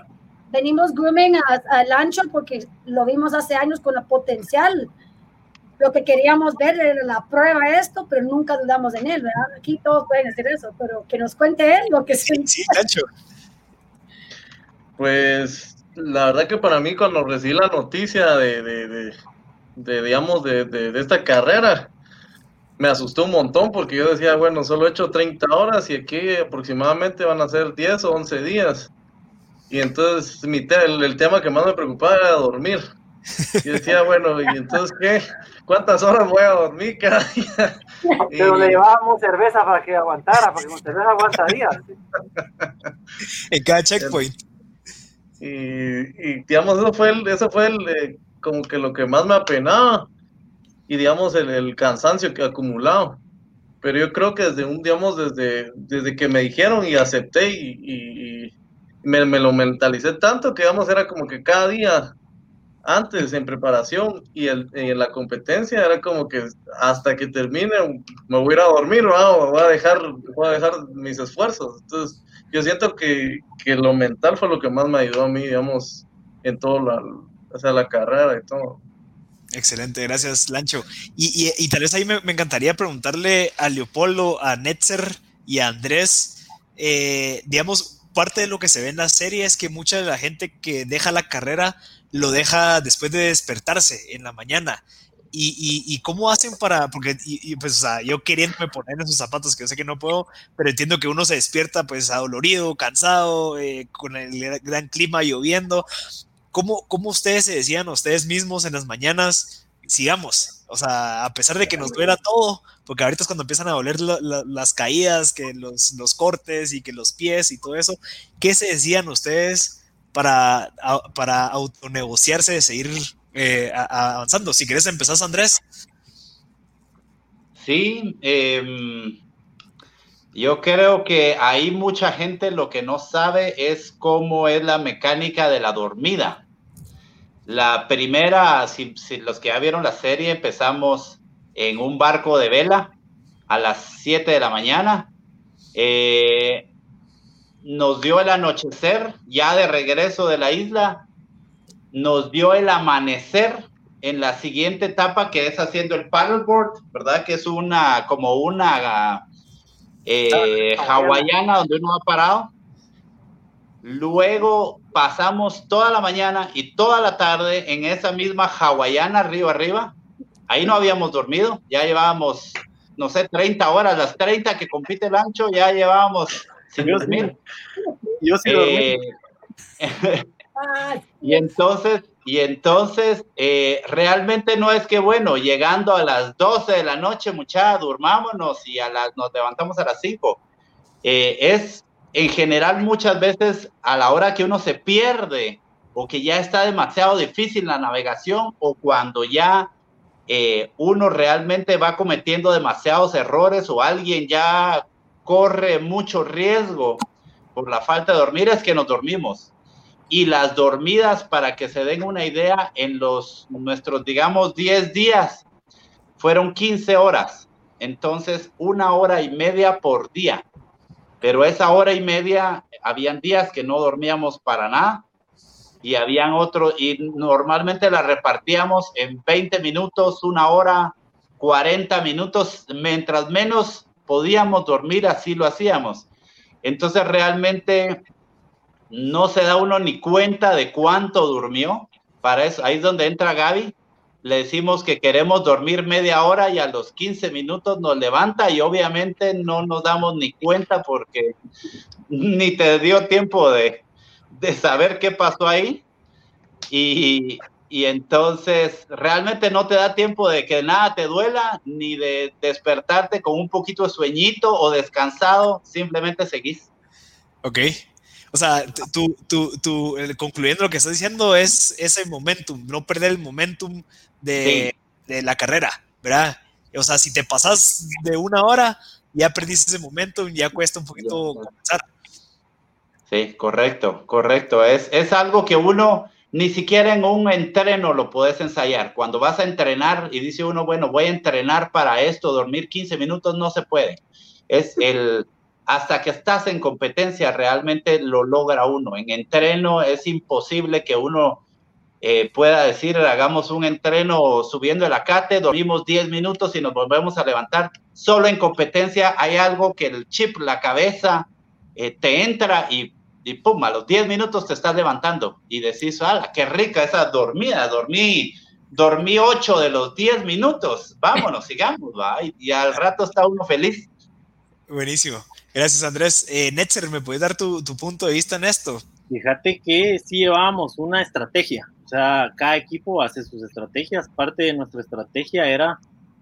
venimos grooming al ancho porque lo vimos hace años con el potencial. Lo que queríamos ver era la prueba de esto, pero nunca dudamos en él, ¿verdad? Aquí todos pueden decir eso, pero que nos cuente él lo que sí, sí, Ancho. Pues la verdad que para mí cuando recibí la noticia de, de, de, digamos, de, de, esta carrera, me asustó un montón porque yo decía, bueno, solo he hecho 30 horas y aquí aproximadamente van a ser 10 o 11 días. Y entonces mi el, tema que más me preocupaba era dormir. Y decía, bueno, ¿y entonces qué? ¿Cuántas horas voy a dormir cada día? Pero le llevábamos cerveza para que aguantara, porque con cerveza aguantaría. en cada checkpoint. Y, y, digamos, eso fue, el, eso fue el, eh, como que lo que más me apenaba. Y digamos, el, el cansancio que he acumulado. Pero yo creo que desde un, digamos, desde, desde que me dijeron y acepté y me, lo mentalicé tanto que, vamos, era como que cada día antes en preparación y en la competencia era como que hasta que termine me voy a ir a dormir o voy a dejar voy a dejar mis esfuerzos. Entonces yo siento que, que, lo mental fue lo que más me ayudó a mí digamos en toda la, o sea, la carrera y todo. Excelente, gracias Lancho. Y, y, y tal vez ahí me, me, encantaría preguntarle a Leopoldo, a Netzer y a Andrés, eh, digamos, parte de lo que se ve en la serie es que mucha de la gente que deja la carrera lo deja después de despertarse en la mañana. Y, cómo hacen para, porque y, pues, o sea, yo queriéndome poner en sus zapatos, que yo sé que no puedo, pero entiendo que uno se despierta pues adolorido, cansado, eh, con el gran clima lloviendo. ¿Cómo, ¿Cómo ustedes se decían ustedes mismos en las mañanas? Sigamos, o sea, a pesar de que nos duela todo, porque ahorita es cuando empiezan a doler las caídas, que los, los, cortes y que los pies y todo eso. ¿Qué se decían ustedes para, para autonegociarse de seguir eh, avanzando? Si quieres empezar, Andrés. Sí, em, Yo creo que ahí mucha gente lo que no sabe es cómo es la mecánica de la dormida. La primera, si, los que ya vieron la serie, empezamos en un barco de vela a las 7 de la mañana. Eh, nos dio el anochecer ya de regreso de la isla. Nos dio el amanecer en la siguiente etapa que es haciendo el paddleboard, ¿verdad? Que es una como una eh, hawaiana donde uno ha parado. Luego pasamos toda la mañana y toda la tarde en esa misma hawaiana río arriba. Ahí no habíamos dormido, ya llevábamos, no sé, 30 horas, las 30 que compite el ancho, ya llevábamos sin dormir. Yo sí eh, y entonces, y entonces, eh, realmente no es que, bueno, llegando a las 12 de la noche, muchachos, durmámonos y a las, nos levantamos a las 5. Eh, es en general muchas veces a la hora que uno se pierde o que ya está demasiado difícil la navegación o cuando ya eh, uno realmente va cometiendo demasiados errores o alguien ya corre mucho riesgo por la falta de dormir, es que nos dormimos y las dormidas, para que se den una idea, en los nuestros, digamos, 10 días fueron 15 horas. Entonces, una hora y media por día. Pero esa hora y media, habían días que no dormíamos para nada y habían otros, y normalmente la repartíamos en 20 minutos, una hora, 40 minutos, mientras menos podíamos dormir, así lo hacíamos. Entonces, realmente no se da uno ni cuenta de cuánto durmió. Para eso, ahí es donde entra Gaby. Le decimos que queremos dormir media hora y a los 15 minutos nos levanta y obviamente no nos damos ni cuenta porque ni te dio tiempo de, saber qué pasó ahí. Y, y entonces realmente no te da tiempo de que nada te duela, ni de despertarte con un poquito de sueñito o descansado, simplemente seguís. Ok, o sea, tú, tú, tú, concluyendo lo que estás diciendo es ese momentum, no perder el momentum de, de, la carrera, ¿verdad? O sea, si te pasas de una hora, ya perdiste ese momentum, ya cuesta un poquito comenzar. Sí, correcto, correcto. Es, es algo que uno ni siquiera en un entreno lo puedes ensayar. Cuando vas a entrenar y dice uno, bueno, voy a entrenar para esto, dormir 15 minutos, no se puede. Es el hasta que estás en competencia realmente lo logra uno. En entreno es imposible que uno eh, pueda decir, hagamos un entreno subiendo el acate, dormimos 10 minutos y nos volvemos a levantar. Solo en competencia hay algo que el chip, la cabeza, eh, te entra y, y pum, a los 10 minutos te estás levantando y decís, ¡ah, qué rica esa dormida! Dormí, dormí 8 de los 10 minutos, vámonos, sigamos, ¿va? y al rato está uno feliz. Buenísimo. Gracias, Andrés. Eh, Netzer, ¿me puedes dar tu, punto de vista en esto? Fíjate que sí llevábamos una estrategia. O sea, cada equipo hace sus estrategias. Parte de nuestra estrategia era,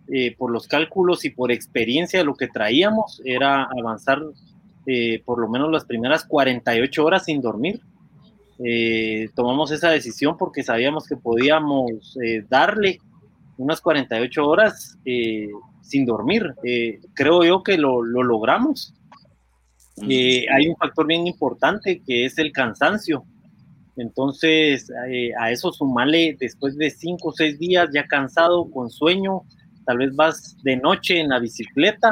eh, por los cálculos y por experiencia, lo que traíamos era avanzar eh, por lo menos las primeras 48 horas sin dormir. Eh, tomamos esa decisión porque sabíamos que podíamos darle unas 48 horas sin dormir. creo yo que lo, lo logramos. Eh, hay un factor bien importante que es el cansancio. Entonces, eh, a eso sumarle después de cinco o seis días ya cansado, con sueño, tal vez vas de noche en la bicicleta,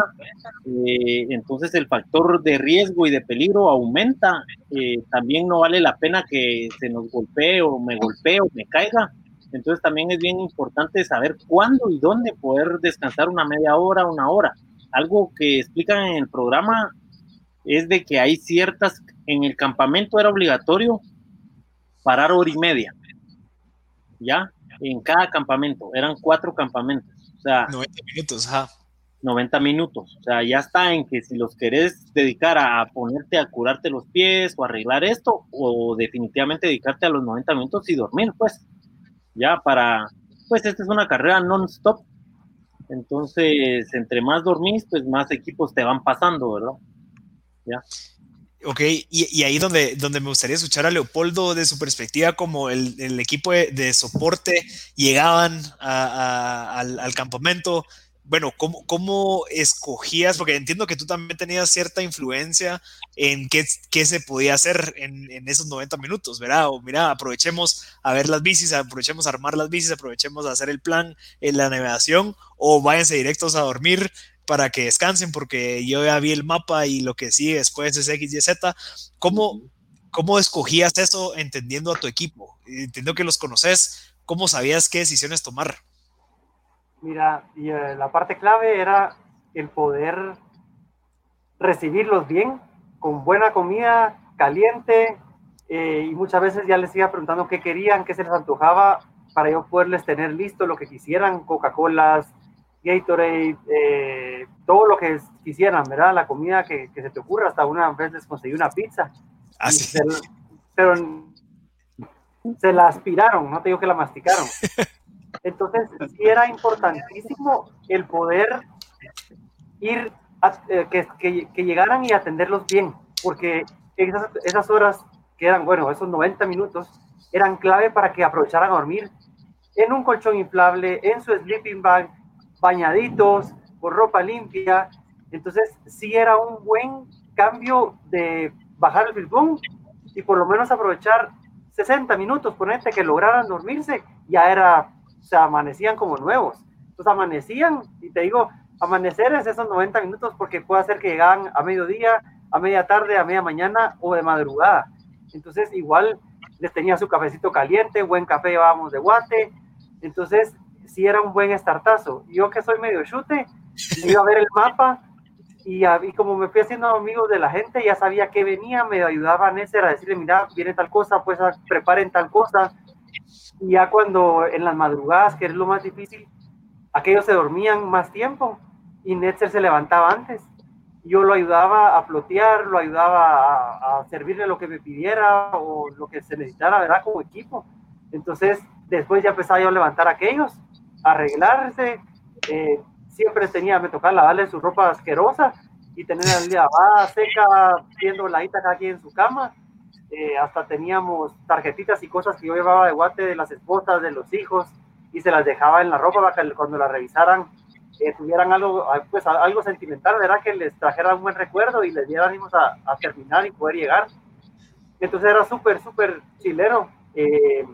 eh, entonces el factor de riesgo y de peligro aumenta. también no vale la pena que se nos golpee o me golpee o me caiga. Entonces también es bien importante saber cuándo y dónde poder descansar una media hora, una hora. Algo que explican en el programa es de que hay ciertas, en el campamento era obligatorio parar hora y media, ¿ya? En cada campamento, eran cuatro campamentos, o sea... 90 minutos, ajá. 90 minutos, o sea, ya está en que si los querés dedicar a ponerte a curarte los pies o arreglar esto, o definitivamente dedicarte a los 90 minutos y dormir, pues, ya para, pues esta es una carrera non-stop, entonces, entre más dormís, pues más equipos te van pasando, ¿verdad? ¿ya? Ok, y, ahí donde, donde me gustaría escuchar a Leopoldo de su perspectiva como el, el equipo de, soporte llegaban al, campamento, bueno, ¿cómo, ¿cómo, escogías? Porque entiendo que tú también tenías cierta influencia en qué, qué se podía hacer en, en, esos 90 minutos, ¿verdad? O mira, aprovechemos a ver las bicis, aprovechemos a armar las bicis, aprovechemos a hacer el plan en la navegación, o váyanse directos a dormir para que descansen, porque yo ya vi el mapa y lo que sigue después es X, Y, Z. ¿Cómo, ¿Cómo escogías eso entendiendo a tu equipo? Entiendo que los conoces, ¿cómo sabías qué decisiones tomar? Mira, y eh, la parte clave era el poder recibirlos bien, con buena comida, caliente, eh, y muchas veces ya les iba preguntando qué querían, qué se les antojaba, para yo poderles tener listo lo que quisieran, Coca-Colas, Gatorade, eh, todo lo que quisieran, ¿verdad? La comida que, que, se te ocurra, hasta una vez les conseguí una pizza. Así. Ah, pero se la aspiraron, no te digo que la masticaron. Entonces, sí era importantísimo el poder ir, eh, que, que, llegaran y atenderlos bien, porque esas, esas horas que eran, bueno, esos 90 minutos, eran clave para que aprovecharan a dormir en un colchón inflable, en su sleeping bag, bañaditos, con ropa limpia. Entonces, sí era un buen cambio de bajar el bilbón y por lo menos aprovechar 60 minutos, ponerte que lograran dormirse, ya era se amanecían como nuevos. Entonces amanecían, y te digo, amanecer es esos 90 minutos porque puede ser que llegaban a mediodía, a media tarde, a media mañana o de madrugada. Entonces igual les tenía su cafecito caliente, buen café llevábamos de guate. Entonces sí era un buen estartazo. Yo que soy medio chute, iba a ver el mapa y, y, como me fui haciendo amigos de la gente, ya sabía que venía, me ayudaba a a decirle, mira, viene tal cosa, pues preparen tal cosa, y ya cuando en las madrugadas, que es lo más difícil, aquellos se dormían más tiempo y Netzer se levantaba antes. Yo lo ayudaba a plotear, lo ayudaba a, servirle lo que me pidiera o lo que se necesitara, ¿verdad? Como equipo. Entonces, después ya empezaba yo a levantar a aquellos, a arreglarse. Eh, siempre tenía, me tocaba lavarle su ropa asquerosa y tener la lavada seca, viendo la cada aquí en su cama eh, hasta teníamos tarjetitas y cosas que yo llevaba de guate de las esposas, de los hijos, y se las dejaba en la ropa para que cuando la revisaran eh, tuvieran algo, ah, pues, algo sentimental, ¿verdad? Que les trajera un buen recuerdo y les diéramos a, a terminar y poder llegar. Entonces era súper, súper chilero. Eh,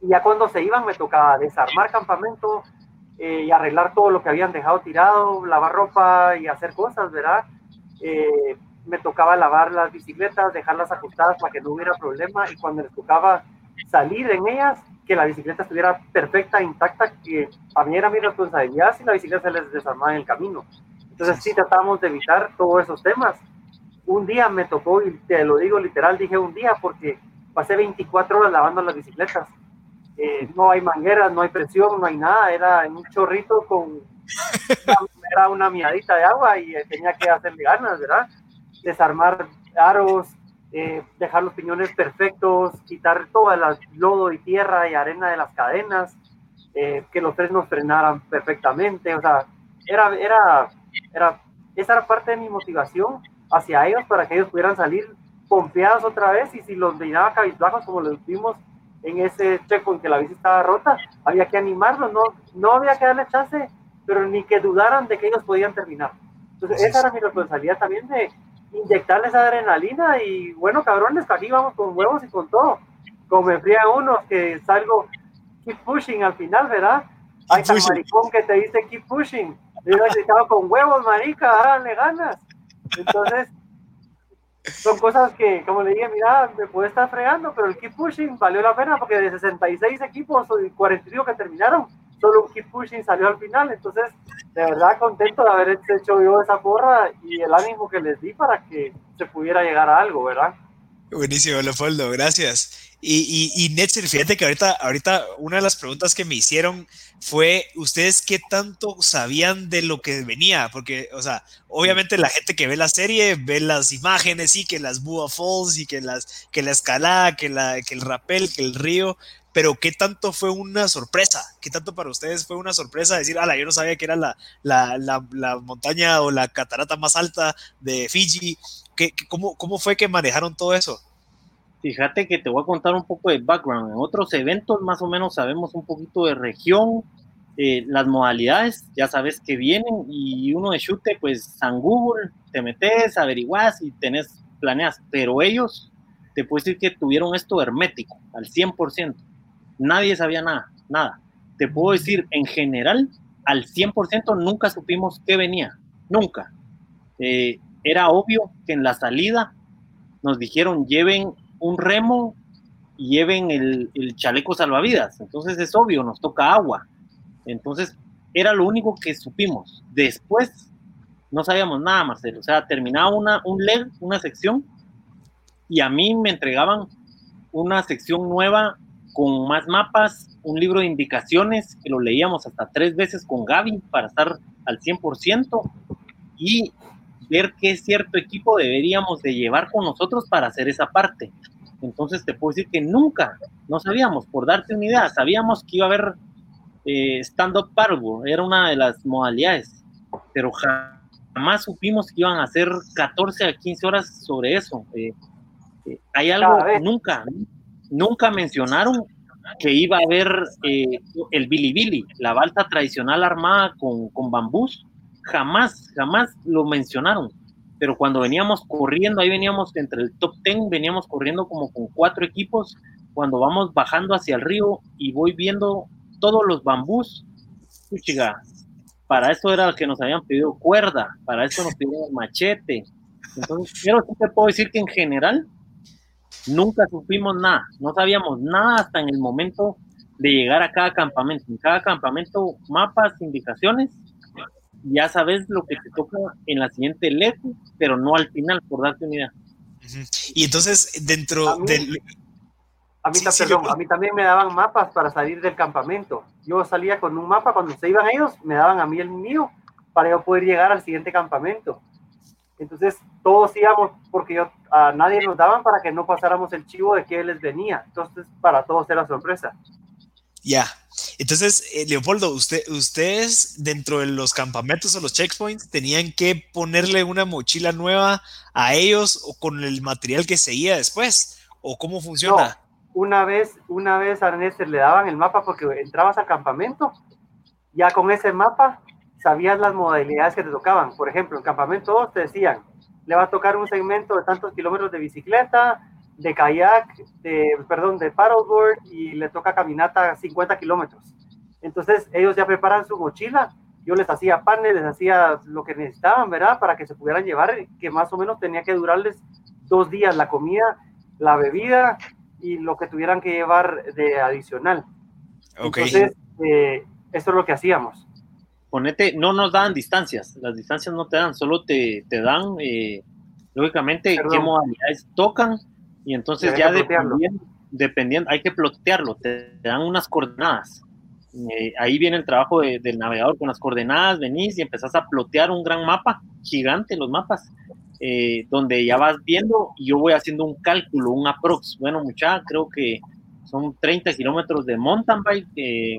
y ya cuando se iban me tocaba desarmar campamento y arreglar todo lo que habían dejado tirado, lavar ropa y hacer cosas, ¿verdad? me tocaba lavar las bicicletas, dejarlas ajustadas para que no hubiera problema y cuando les tocaba salir en ellas, que la bicicleta estuviera perfecta, intacta, que mí era mi responsabilidad si la bicicleta se les desarmaba en el camino. Entonces sí tratábamos de evitar todos esos temas. Un día me tocó, y te lo digo literal, dije un día porque pasé 24 horas lavando las bicicletas. Eh, no hay mangueras, no hay presión, no hay nada, era un chorrito con era una miadita de agua y tenía que hacerle ganas, ¿verdad? desarmar aros, eh, dejar los piñones perfectos, quitar todo el lodo y tierra y arena de las cadenas, eh, que los frenos frenaran perfectamente, o sea, era, era, era, esa era parte de mi motivación hacia ellos para que ellos pudieran salir confiados otra vez y si los miraba cabizbajos como lo vimos en ese checo en que la bici estaba rota, había que animarlos, no, no había que darle chance, pero ni que dudaran de que ellos podían terminar. Entonces, esa era mi responsabilidad también de inyectarles adrenalina y bueno, cabrones, que aquí vamos con huevos y con todo. Como me fría uno, que salgo keep pushing al final, ¿verdad? Hay tan maricón que te dice keep pushing. Yo he con huevos, marica, dale ganas. Entonces, son cosas que, como le dije, mira, me puede estar fregando, pero el keep pushing valió la pena porque de 66 equipos y 42 que terminaron, solo un keep pushing salió al final. Entonces, de verdad contento de haber hecho yo esa porra y el ánimo que les di para que se pudiera llegar a algo, ¿verdad? Buenísimo, Leopoldo, gracias. Y, y, y fíjate que ahorita, ahorita una de las preguntas que me hicieron fue, ¿ustedes qué tanto sabían de lo que venía? Porque, o sea, obviamente la gente que ve la serie ve las imágenes y que las Bua Falls y que, las, que la escalada, que, la, que el rapel, que el río, pero ¿qué tanto fue una sorpresa? ¿Qué tanto para ustedes fue una sorpresa decir, ala, yo no sabía que era la, la, la, montaña o la catarata más alta de Fiji? ¿Qué, cómo, ¿Cómo fue que manejaron todo eso? Fíjate que te voy a contar un poco de background. En otros eventos más o menos sabemos un poquito de región eh, las modalidades, ya sabes que vienen y uno de chute, pues San Google, te metes, averiguas y tenés, planeas, pero ellos, te puedo decir que tuvieron esto hermético, al 100%. Nadie sabía nada, nada. Te puedo decir, en general, al 100% nunca supimos qué venía, nunca. Eh, era obvio que en la salida nos dijeron lleven un remo y lleven el, el chaleco salvavidas. Entonces es obvio, nos toca agua entonces, era lo único que supimos. Después, no sabíamos nada, Marcelo. O sea, terminaba una, un leg, una sección, y a mí me entregaban una sección nueva con más mapas, un libro de indicaciones que lo leíamos hasta tres veces con Gaby para estar al 100% y ver qué cierto equipo deberíamos de llevar con nosotros para hacer esa parte. Entonces te puedo decir que nunca, no sabíamos, por darte una idea, sabíamos que iba a haber eh, stand-up paddleboard, era una de las modalidades, pero jamás supimos que iban a hacer 14 a 15 horas sobre eso. Eh, eh, hay algo, nunca, nunca mencionaron que iba a haber el bilibili, la balsa tradicional armada con, con bambús, jamás, jamás lo mencionaron. Pero cuando veníamos corriendo, ahí veníamos entre el top 10, veníamos corriendo como con cuatro equipos. Cuando vamos bajando hacia el río y voy viendo todos los bambús, chica, para eso era que nos habían pedido cuerda, para eso nos pidieron machete. Entonces, pero sí te puedo decir que en general nunca supimos nada, no sabíamos nada hasta en el momento de llegar a cada campamento. En cada campamento, mapas, indicaciones, ya sabes lo que te toca en la siguiente letra, pero no al final, por darte una idea. Y entonces, dentro del a mí, a mí también me daban mapas para salir del campamento. Yo salía con un mapa, cuando se iban ellos, me daban a mí el mío para yo poder llegar al siguiente campamento. Entonces, todos íbamos, porque yo, a nadie nos daban para que no pasáramos el chivo de que les venía. Entonces, para todos era sorpresa. Ya. Entonces, eh, Leopoldo, usted, ustedes dentro de los campamentos o los checkpoints tenían que ponerle una mochila nueva a ellos o con el material que seguía después. ¿O cómo funciona? una vez, una vez a le daban el mapa porque entrabas al campamento, ya con ese mapa sabías las modalidades que te tocaban. Por ejemplo, en campamento 2 te decían, le va a tocar un segmento de tantos kilómetros de bicicleta, de kayak, de, perdón, de paddleboard y le toca caminata 50 kilómetros. Entonces ellos ya preparan su mochila, yo les hacía panes, les hacía lo que necesitaban, ¿verdad? Para que se pudieran llevar, que más o menos tenía que durarles dos días la comida, la bebida y lo que tuvieran que llevar de adicional. Entonces, eh, eso es lo que hacíamos. Ponete, no nos dan distancias, las distancias no te dan, solo te, te dan, eh, lógicamente, qué modalidades tocan y entonces ya dependiendo, dependiendo, hay que plotearlo, te, dan unas coordenadas. Eh, ahí viene el trabajo del navegador con las coordenadas, venís y empezás a plotear un gran mapa, gigante los mapas, eh, donde ya vas viendo y yo voy haciendo un cálculo, un aprox. Bueno, mucha, creo que son 30 kilómetros de mountain bike, que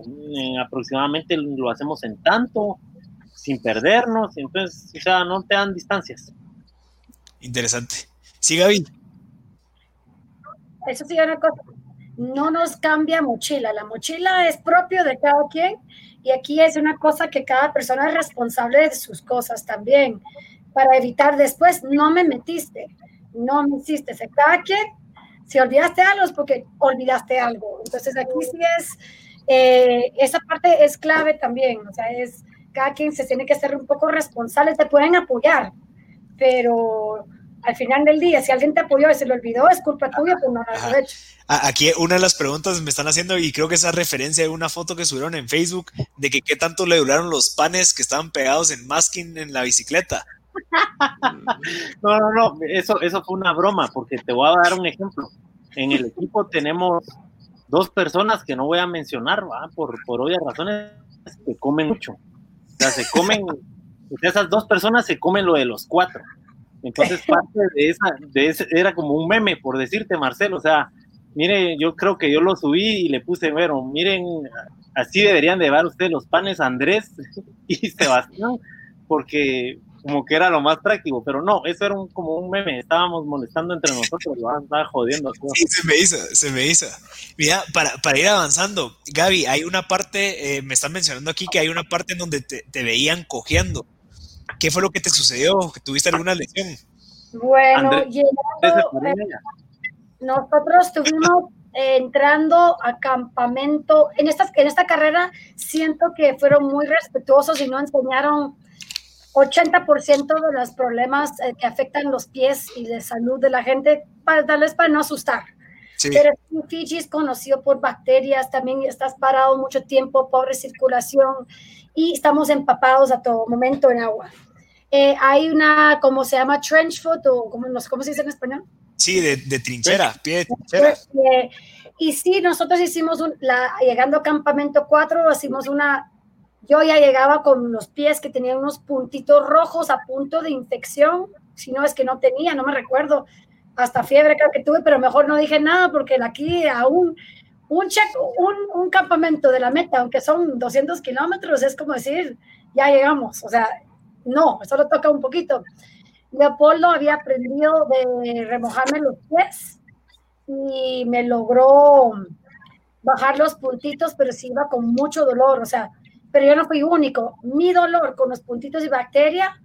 aproximadamente lo hacemos en tanto, sin perdernos, entonces, o sea, no te dan distancias. Interesante. Sí, Gaby. Eso sí, una cosa, no nos cambia mochila, la mochila es propio de cada quien y aquí es una cosa que cada persona es responsable de sus cosas también para evitar después, no me metiste, no me hiciste. Cada quien, si olvidaste algo es porque olvidaste algo. Entonces aquí sí es, eh, esa parte es clave también, o sea, es, cada quien se tiene que ser un poco responsable, te pueden apoyar, pero al final del día, si alguien te apoyó y se lo olvidó, es culpa tuya por no haberlo hecho. Aquí una de las preguntas me están haciendo, y creo que esa referencia de una foto que subieron en Facebook, de que qué tanto le duraron los panes que estaban pegados en masking en la bicicleta. No, no, no, eso, eso fue una broma, porque te voy a dar un ejemplo. En el equipo tenemos dos personas que no voy a mencionar, por, por obvias razones, que comen mucho. O sea, se comen, esas dos personas se comen lo de los cuatro. Entonces, parte de esa, de ese, era como un meme, por decirte, Marcelo. O sea, mire, yo creo que yo lo subí y le puse, bueno, miren, así deberían de llevar ustedes los panes Andrés y Sebastián, porque como que era lo más práctico, pero no, eso era un, como un meme, estábamos molestando entre nosotros, lo estaba jodiendo. Sí, se me hizo, se me hizo. Mira, para, para ir avanzando, Gaby, hay una parte, eh, me están mencionando aquí que hay una parte en donde te, te, veían cojeando. ¿Qué fue lo que te sucedió? ¿Tuviste alguna lesión? Bueno, llegando, eh, nosotros estuvimos entrando a campamento, en, estas, en esta carrera siento que fueron muy respetuosos y no enseñaron 80% de los problemas eh, que afectan los pies y de salud de la gente, para, tal vez para no asustar. Sí. Pero Fiji es conocido por bacterias, también estás parado mucho tiempo, pobre circulación y estamos empapados a todo momento en agua. Eh, hay una, ¿cómo se llama? Trench foot o ¿cómo, ¿cómo se dice en español? Sí, de, de trinchera, pie de trinchera. Eh, y sí, nosotros hicimos, un, la, llegando a campamento 4, hicimos una yo ya llegaba con los pies que tenían unos puntitos rojos a punto de infección, si no es que no tenía, no me recuerdo, hasta fiebre creo que tuve, pero mejor no dije nada porque aquí aún un, check, un, un campamento de la meta, aunque son 200 kilómetros, es como decir, ya llegamos, o sea, no, solo toca un poquito. Leopoldo había aprendido de remojarme los pies y me logró bajar los puntitos, pero sí iba con mucho dolor, o sea, pero yo no fui único. Mi dolor con los puntitos y bacteria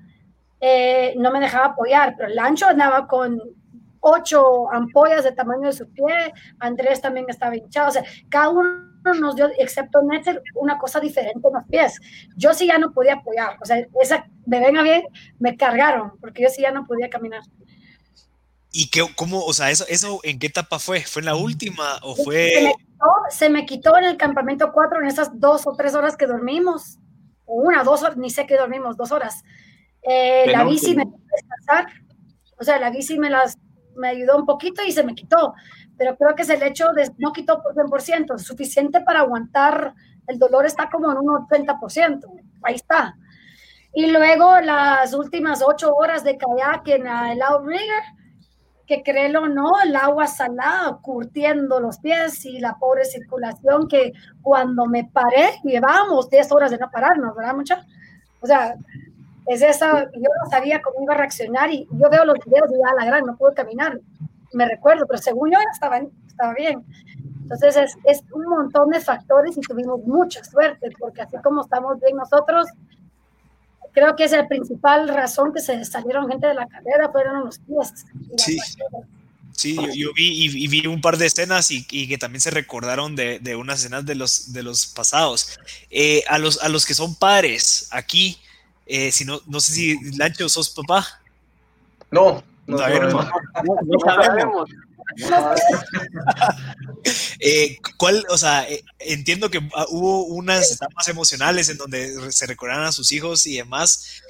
eh, no me dejaba apoyar, pero el ancho andaba con ocho ampollas de tamaño de su pie, Andrés también estaba hinchado, o sea, cada uno nos dio, excepto Netzer, una cosa diferente en los pies. Yo sí ya no podía apoyar, o sea, esa, me venga bien, me cargaron, porque yo sí ya no podía caminar. ¿Y qué, cómo, o sea, eso, eso en qué etapa fue? ¿Fue en la última o fue...? Se me, quitó, se me quitó en el campamento 4 en esas dos o tres horas que dormimos, o una, dos horas, ni sé qué dormimos, dos horas. Eh, la bici me descansar, o sea, la bici me, las, me ayudó un poquito y se me quitó, pero creo que es el hecho de, no quitó por 100%, suficiente para aguantar, el dolor está como en un 80%, ahí está. Y luego las últimas ocho horas de kayak en el outrigger, que créelo o no, el agua salada curtiendo los pies y la pobre circulación que cuando me paré, llevábamos 10 horas de no pararnos, ¿verdad, mucha? O sea, es esa, yo no sabía cómo iba a reaccionar y yo veo los videos y ya la gran, no puedo caminar, me recuerdo, pero según yo estaba, estaba bien. Entonces es, es un montón de factores y tuvimos mucha suerte, porque así como estamos bien nosotros, creo que es la principal razón que se salieron gente de la carrera, fueron los pies. Sí. Sí, yo, vi y, vi un par de escenas y, que también se recordaron de, de, unas escenas de los, de los pasados. Eh, a, los, a los que son padres aquí, eh, si no, no sé si Lancho sos papá. No, no, no sabemos. eh, ¿Cuál, o sea, eh, entiendo que ah, hubo unas etapas emocionales en donde se recordaron a sus hijos y demás.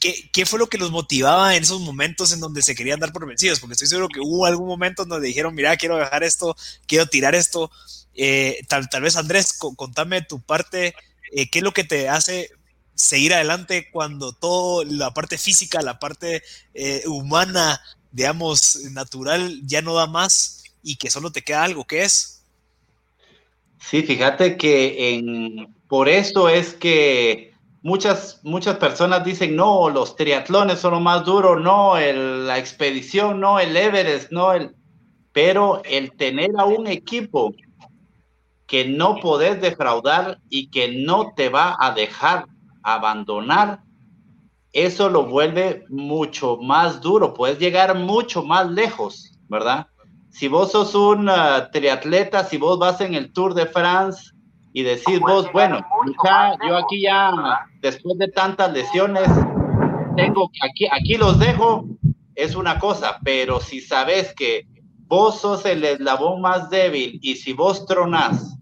¿Qué, ¿Qué, fue lo que los motivaba en esos momentos en donde se querían dar por vencidos? Porque estoy seguro que hubo algún momento en donde dijeron, mira, quiero dejar esto, quiero tirar esto. Eh, tal, tal, vez, Andrés, contame tu parte, eh, ¿qué es lo que te hace seguir adelante cuando todo, la parte física, la parte eh, humana, digamos, natural, ya no da más y que solo te queda algo, ¿qué es? Sí, fíjate que en, por eso es que muchas, muchas personas dicen, no, los triatlones son lo más duro, no, el, la expedición, no, el Everest, no, el... Pero el tener a un equipo que no podés defraudar y que no te va a dejar abandonar, eso lo vuelve mucho más duro, puedes llegar mucho más lejos, ¿verdad? Si vos sos un uh, triatleta, si vos vas en el Tour de France y decís vos, bueno, yo aquí ya, después de tantas lesiones, tengo, aquí, aquí los dejo, es una cosa, pero si sabes que vos sos el eslabón más débil y si vos tronás,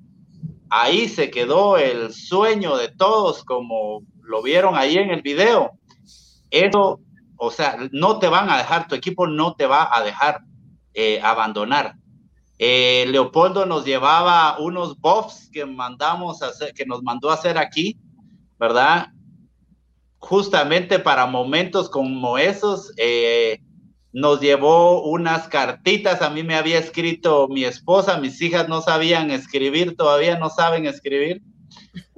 ahí se quedó el sueño de todos, como lo vieron ahí en el video eso, o sea, no te van a dejar, tu equipo no te va a dejar eh, abandonar. Eh, Leopoldo nos llevaba unos buffs que mandamos hacer, que nos mandó a hacer aquí, ¿verdad? Justamente para momentos como esos, eh, nos llevó unas cartitas, a mí me había escrito mi esposa, mis hijas no sabían escribir, todavía no saben escribir,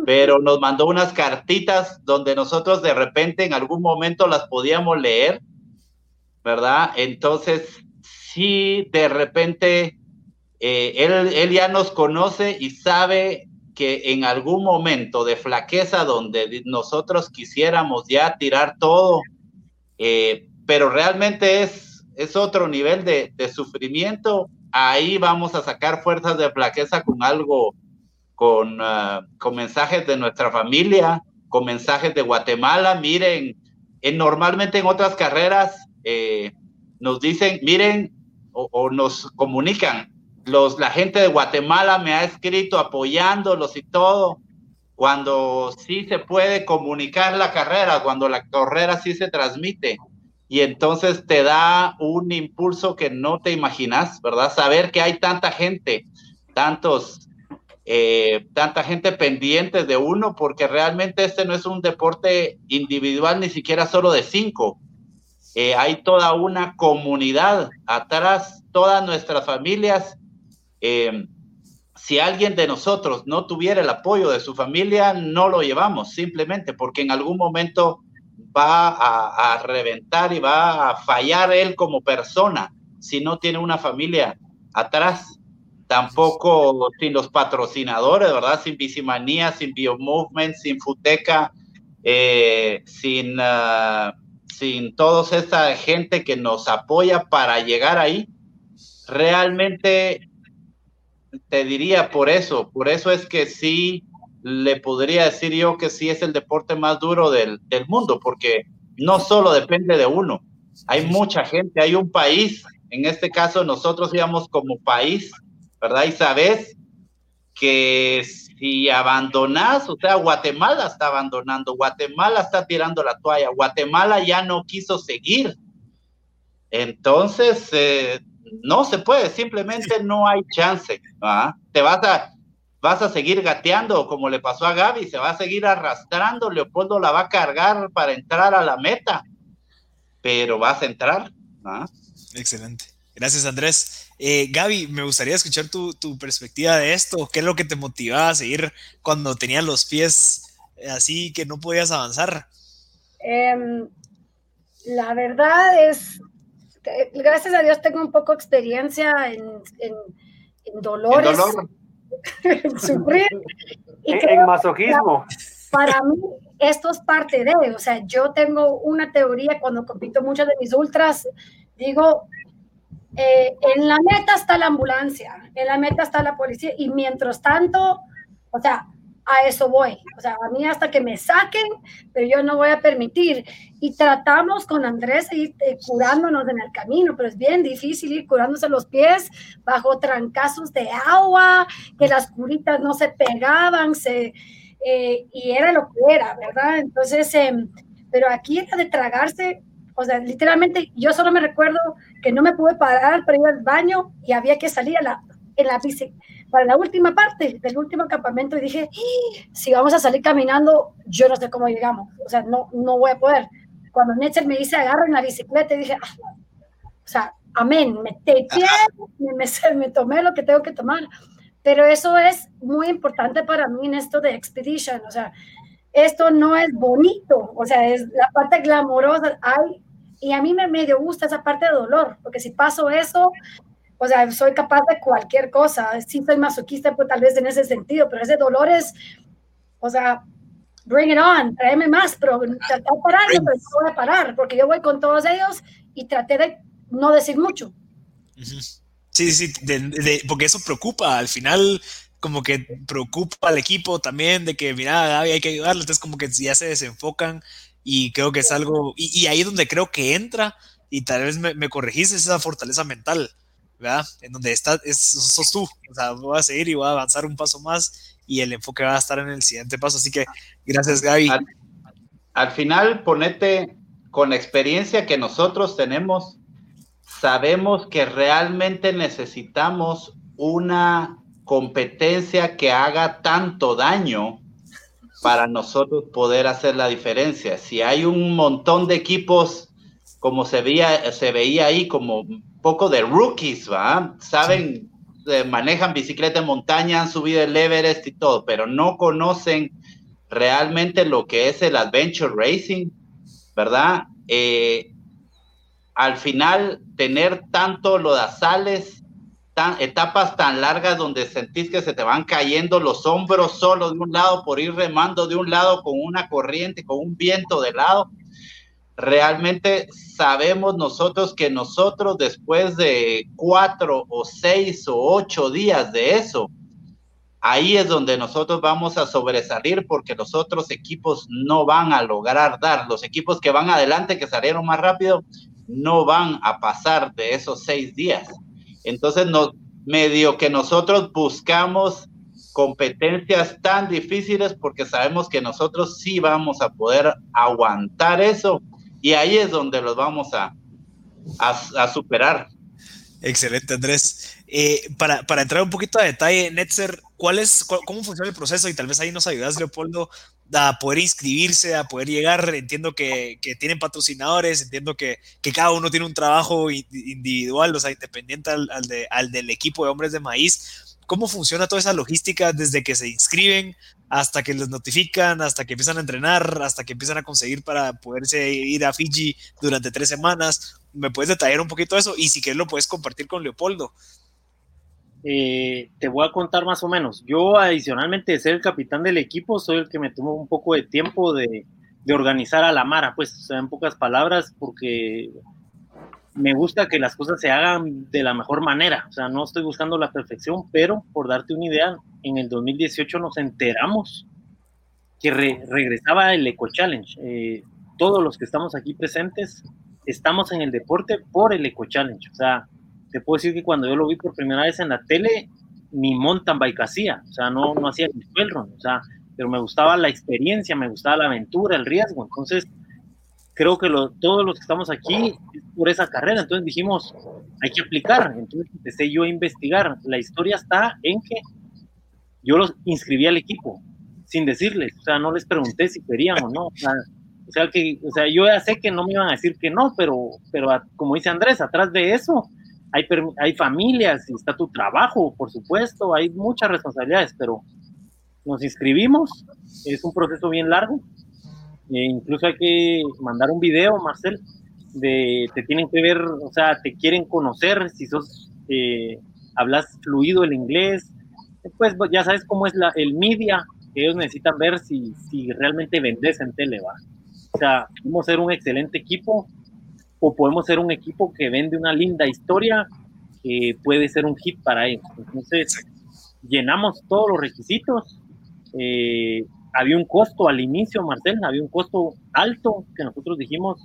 pero nos mandó unas cartitas donde nosotros de repente en algún momento las podíamos leer, ¿verdad? Entonces, sí, de repente, eh, él, él ya nos conoce y sabe que en algún momento de flaqueza donde nosotros quisiéramos ya tirar todo, eh, pero realmente es, es otro nivel de, de, sufrimiento, ahí vamos a sacar fuerzas de flaqueza con algo, con, uh, con mensajes de nuestra familia, con mensajes de Guatemala. Miren, en, normalmente en otras carreras eh, nos dicen, miren, o, o nos comunican, los, la gente de Guatemala me ha escrito apoyándolos y todo, cuando sí se puede comunicar la carrera, cuando la carrera sí se transmite. Y entonces te da un impulso que no te imaginas, ¿verdad? Saber que hay tanta gente, tantos, eh, tanta gente pendiente de uno, porque realmente este no es un deporte individual, ni siquiera solo de cinco. Eh, hay toda una comunidad atrás, todas nuestras familias eh, si alguien de nosotros no tuviera el apoyo de su familia, no lo llevamos, simplemente porque en algún momento va a, a, reventar y va a fallar él como persona si no tiene una familia atrás. Tampoco sin los patrocinadores, ¿verdad? Sin Bicimanía, sin Biomovement, sin Futeca, eh, sin, uh, sin toda esa gente que nos apoya para llegar ahí. Realmente te diría por eso, por eso es que sí le podría decir yo que sí es el deporte más duro del, del, mundo, porque no solo depende de uno, hay mucha gente, hay un país, en este caso nosotros íbamos como país, ¿verdad? Y sabes que si abandonas, o sea, Guatemala está abandonando, Guatemala está tirando la toalla, Guatemala ya no quiso seguir. Entonces, eh, no se puede, simplemente no hay chance. Te vas a, vas a seguir gateando como le pasó a Gaby, se va a seguir arrastrando, Leopoldo la va a cargar para entrar a la meta, pero vas a entrar. Excelente. Gracias, Andrés. Eh, Gaby, me gustaría escuchar tu, tu, perspectiva de esto. ¿Qué es lo que te motivaba a seguir cuando tenías los pies así que no podías avanzar? Eh, la verdad es, gracias a Dios tengo un poco de experiencia en, en, en dolores, ¿En dolor? en sufrir. Y en, en masoquismo. Para, para, mí esto es parte de, o sea, yo tengo una teoría cuando compito muchas de mis ultras, digo, eh, en la meta está la ambulancia, en la meta está la policía y mientras tanto, o sea, a eso voy. O sea, a mí hasta que me saquen, pero yo no voy a permitir. Y tratamos con Andrés de ir eh, curándonos en el camino, pero es bien difícil ir curándose los pies bajo trancazos de agua, que las curitas no se pegaban, se, eh, y era lo que era, ¿verdad? Entonces, eh, pero aquí era de tragarse. O sea, literalmente yo solo me recuerdo que no me pude parar para ir al baño y había que salir a la, en la bici para la última parte del último campamento y dije, si vamos a salir caminando, yo no sé cómo llegamos, o sea, no, no voy a poder. Cuando Netzer me dice, agarro en la bicicleta, dije, ah, o sea, amén, me tepié, me, me, me, tomé lo que tengo que tomar. Pero eso es muy importante para mí en esto de Expedition, o sea, esto no es bonito, o sea, es la parte glamorosa, hay, y a mí me medio gusta esa parte de dolor, porque si paso eso, o sea, soy capaz de cualquier cosa. Sí soy masoquista, pues tal vez en ese sentido, pero ese dolor es, o sea, bring it on, tráeme más, pero traté de pararlo, pero no voy a parar, porque yo voy con todos ellos y traté de no decir mucho. Uh -huh. Sí, sí, de, de, porque eso preocupa, al final como que preocupa al equipo también de que, mira, Gaby, hay que ayudarlo, entonces como que ya se desenfocan y creo que es algo, y, y ahí es donde creo que entra, y tal vez me, me corregiste, esa fortaleza mental, ¿verdad? En donde está, es, sos tú, o sea, voy a seguir y voy a avanzar un paso más y el enfoque va a estar en el siguiente paso, así que gracias Gaby. Al, al final, ponete con la experiencia que nosotros tenemos, sabemos que realmente necesitamos una competencia que haga tanto daño para nosotros poder hacer la diferencia. Si hay un montón de equipos como se veía, se veía ahí como poco de rookies, ¿va? Saben, sí. manejan bicicleta en montaña, han subido el Everest y todo, pero no conocen realmente lo que es el adventure racing, ¿verdad? Eh, al final, tener tanto lodazales, tan, etapas tan largas donde sentís que se te van cayendo los hombros solo de un lado por ir remando de un lado con una corriente, con un viento de lado, realmente sabemos nosotros que nosotros después de cuatro o seis o ocho días de eso, ahí es donde nosotros vamos a sobresalir porque los otros equipos no van a lograr dar. Los equipos que van adelante, que salieron más rápido, no van a pasar de esos seis días. Entonces, no, medio que nosotros buscamos competencias tan difíciles porque sabemos que nosotros sí vamos a poder aguantar eso y ahí es donde los vamos a, a, superar. Excelente, Andrés. Eh, para, para, entrar un poquito a detalle, Netzer, ¿cuál es, ¿cómo funciona el proceso? Y tal vez ahí nos ayudas, Leopoldo, a poder inscribirse, a poder llegar. Entiendo que, que tienen patrocinadores, entiendo que, que, cada uno tiene un trabajo individual, o sea, independiente al, al, al del equipo de hombres de maíz. ¿Cómo funciona toda esa logística desde que se inscriben hasta que les notifican, hasta que empiezan a entrenar, hasta que empiezan a conseguir para poderse ir a Fiji durante tres semanas. ¿Me puedes detallar un poquito eso? Y si quieres lo puedes compartir con Leopoldo. Eh, te voy a contar más o menos. Yo, adicionalmente de ser el capitán del equipo, soy el que me tomó un poco de tiempo de, organizar a la Mara, pues, en pocas palabras, porque me gusta que las cosas se hagan de la mejor manera. O sea, no estoy buscando la perfección, pero por darte una idea, en el 2018 nos enteramos que regresaba el Eco Challenge. Eh, todos los que estamos aquí presentes estamos en el deporte por el Eco Challenge. O sea, te puedo decir que cuando yo lo vi por primera vez en la tele, ni mountain bike hacía. O sea, no, no hacía ni run. O sea, pero me gustaba la experiencia, me gustaba la aventura, el riesgo. Entonces, creo que todos los que estamos aquí por esa carrera, entonces dijimos, hay que aplicar, entonces empecé yo a investigar, la historia está en que yo los inscribí al equipo, sin decirles, o sea, no les pregunté si querían o no, o sea, que, o sea, yo ya sé que no me iban a decir que no, pero, pero como dice Andrés, atrás de eso hay, hay familias y está tu trabajo, por supuesto, hay muchas responsabilidades, pero nos inscribimos, es un proceso bien largo, e incluso hay que mandar un video, Marcel, de te tienen que ver, o sea, te quieren conocer, si sos, eh, hablas fluido el inglés, pues ya sabes cómo es la, el media, que ellos necesitan ver si, si realmente vendes en tele, ¿va? O sea, podemos ser un excelente equipo o podemos ser un equipo que vende una linda historia que puede ser un hit para ellos. Entonces, llenamos todos los requisitos. Eh, había un costo al inicio, Marcel, había un costo alto que nosotros dijimos,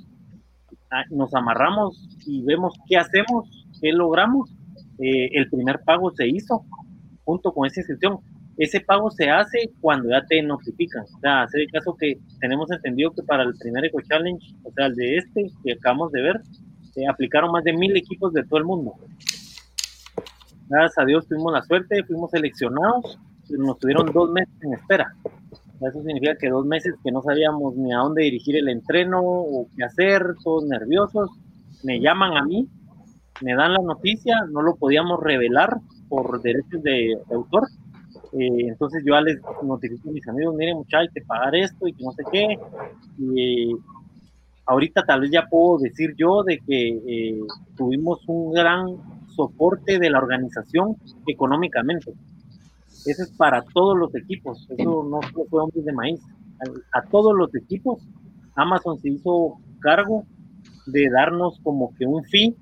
ah, nos amarramos y vemos qué hacemos, qué logramos. Eh, el primer pago se hizo junto con esa inscripción. Ese pago se hace cuando ya te notifican. O sea, hace el caso que tenemos entendido que para el primer Eco Challenge, o sea, el de este que acabamos de ver, se aplicaron más de mil equipos de todo el mundo. Gracias a Dios tuvimos la suerte, fuimos seleccionados, nos tuvieron dos meses en espera. Eso significa que dos meses que no sabíamos ni a dónde dirigir el entreno o qué hacer, todos nerviosos. Me llaman a mí, me dan la noticia, no lo podíamos revelar por derechos de, autor. Eh, entonces yo ya les notifico a mis amigos, miren muchachos, hay que pagar esto y que no sé qué. Y ahorita tal vez ya puedo decir yo de que eh, tuvimos un gran soporte de la organización económicamente. Eso es para todos los equipos. Eso no fue hombres de maíz. A, todos los equipos, Amazon se hizo cargo de darnos como que un fee.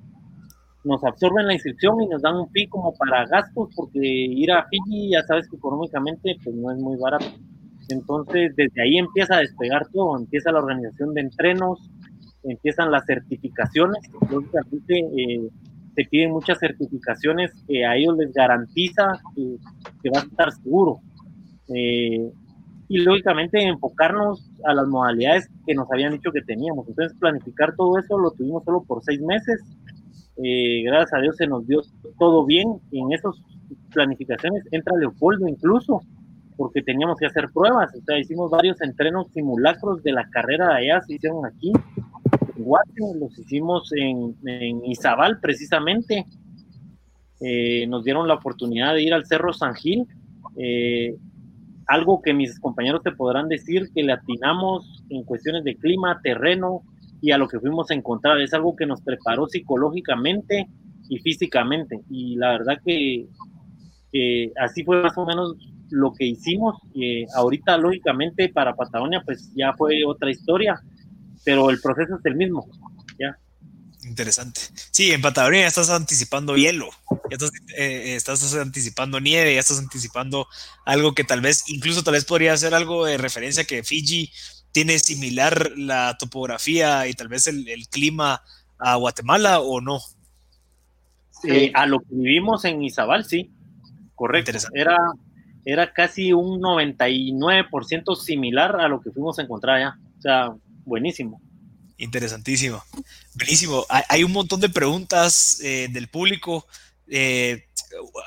Nos absorben la inscripción y nos dan un fee como para gastos, porque ir a Fiji, ya sabes que económicamente pues no es muy barato. Entonces, desde ahí empieza a despegar todo. Empieza la organización de entrenos, empiezan las certificaciones. Lógicamente, eh, piden muchas certificaciones que a ellos les garantiza que, que vas a estar seguro. Eh, y lógicamente enfocarnos a las modalidades que nos habían dicho que teníamos. Entonces planificar todo eso lo tuvimos solo por seis meses. Eh, gracias a Dios se nos dio todo bien. En esas planificaciones entra Leopoldo incluso, porque teníamos que hacer pruebas. O sea, hicimos varios entrenos simulacros de la carrera de allá, se hicieron aquí los hicimos en, en Izabal precisamente. eh, nos dieron la oportunidad de ir al Cerro San Gil. Eh, algo que mis compañeros te podrán decir que le atinamos en cuestiones de clima, terreno y a lo que fuimos a encontrar. Es algo que nos preparó psicológicamente y físicamente. Y la verdad que, así fue más o menos lo que hicimos. Eh, ahorita, lógicamente, para Patagonia, pues ya fue otra historia, pero el proceso es el mismo. ¿ya? Interesante. Sí, en Patagonia ya estás anticipando hielo, ya estás, eh, estás, anticipando nieve, ya estás anticipando algo que tal vez, incluso tal vez podría ser algo de referencia que Fiji tiene similar la topografía y tal vez el, clima a Guatemala o no. Sí, a lo que vivimos en Izabal, sí, correcto. Era, era casi un 99% similar a lo que fuimos a encontrar allá. O sea, buenísimo. Interesantísimo. Buenísimo. Hay un montón de preguntas eh, del público. Eh,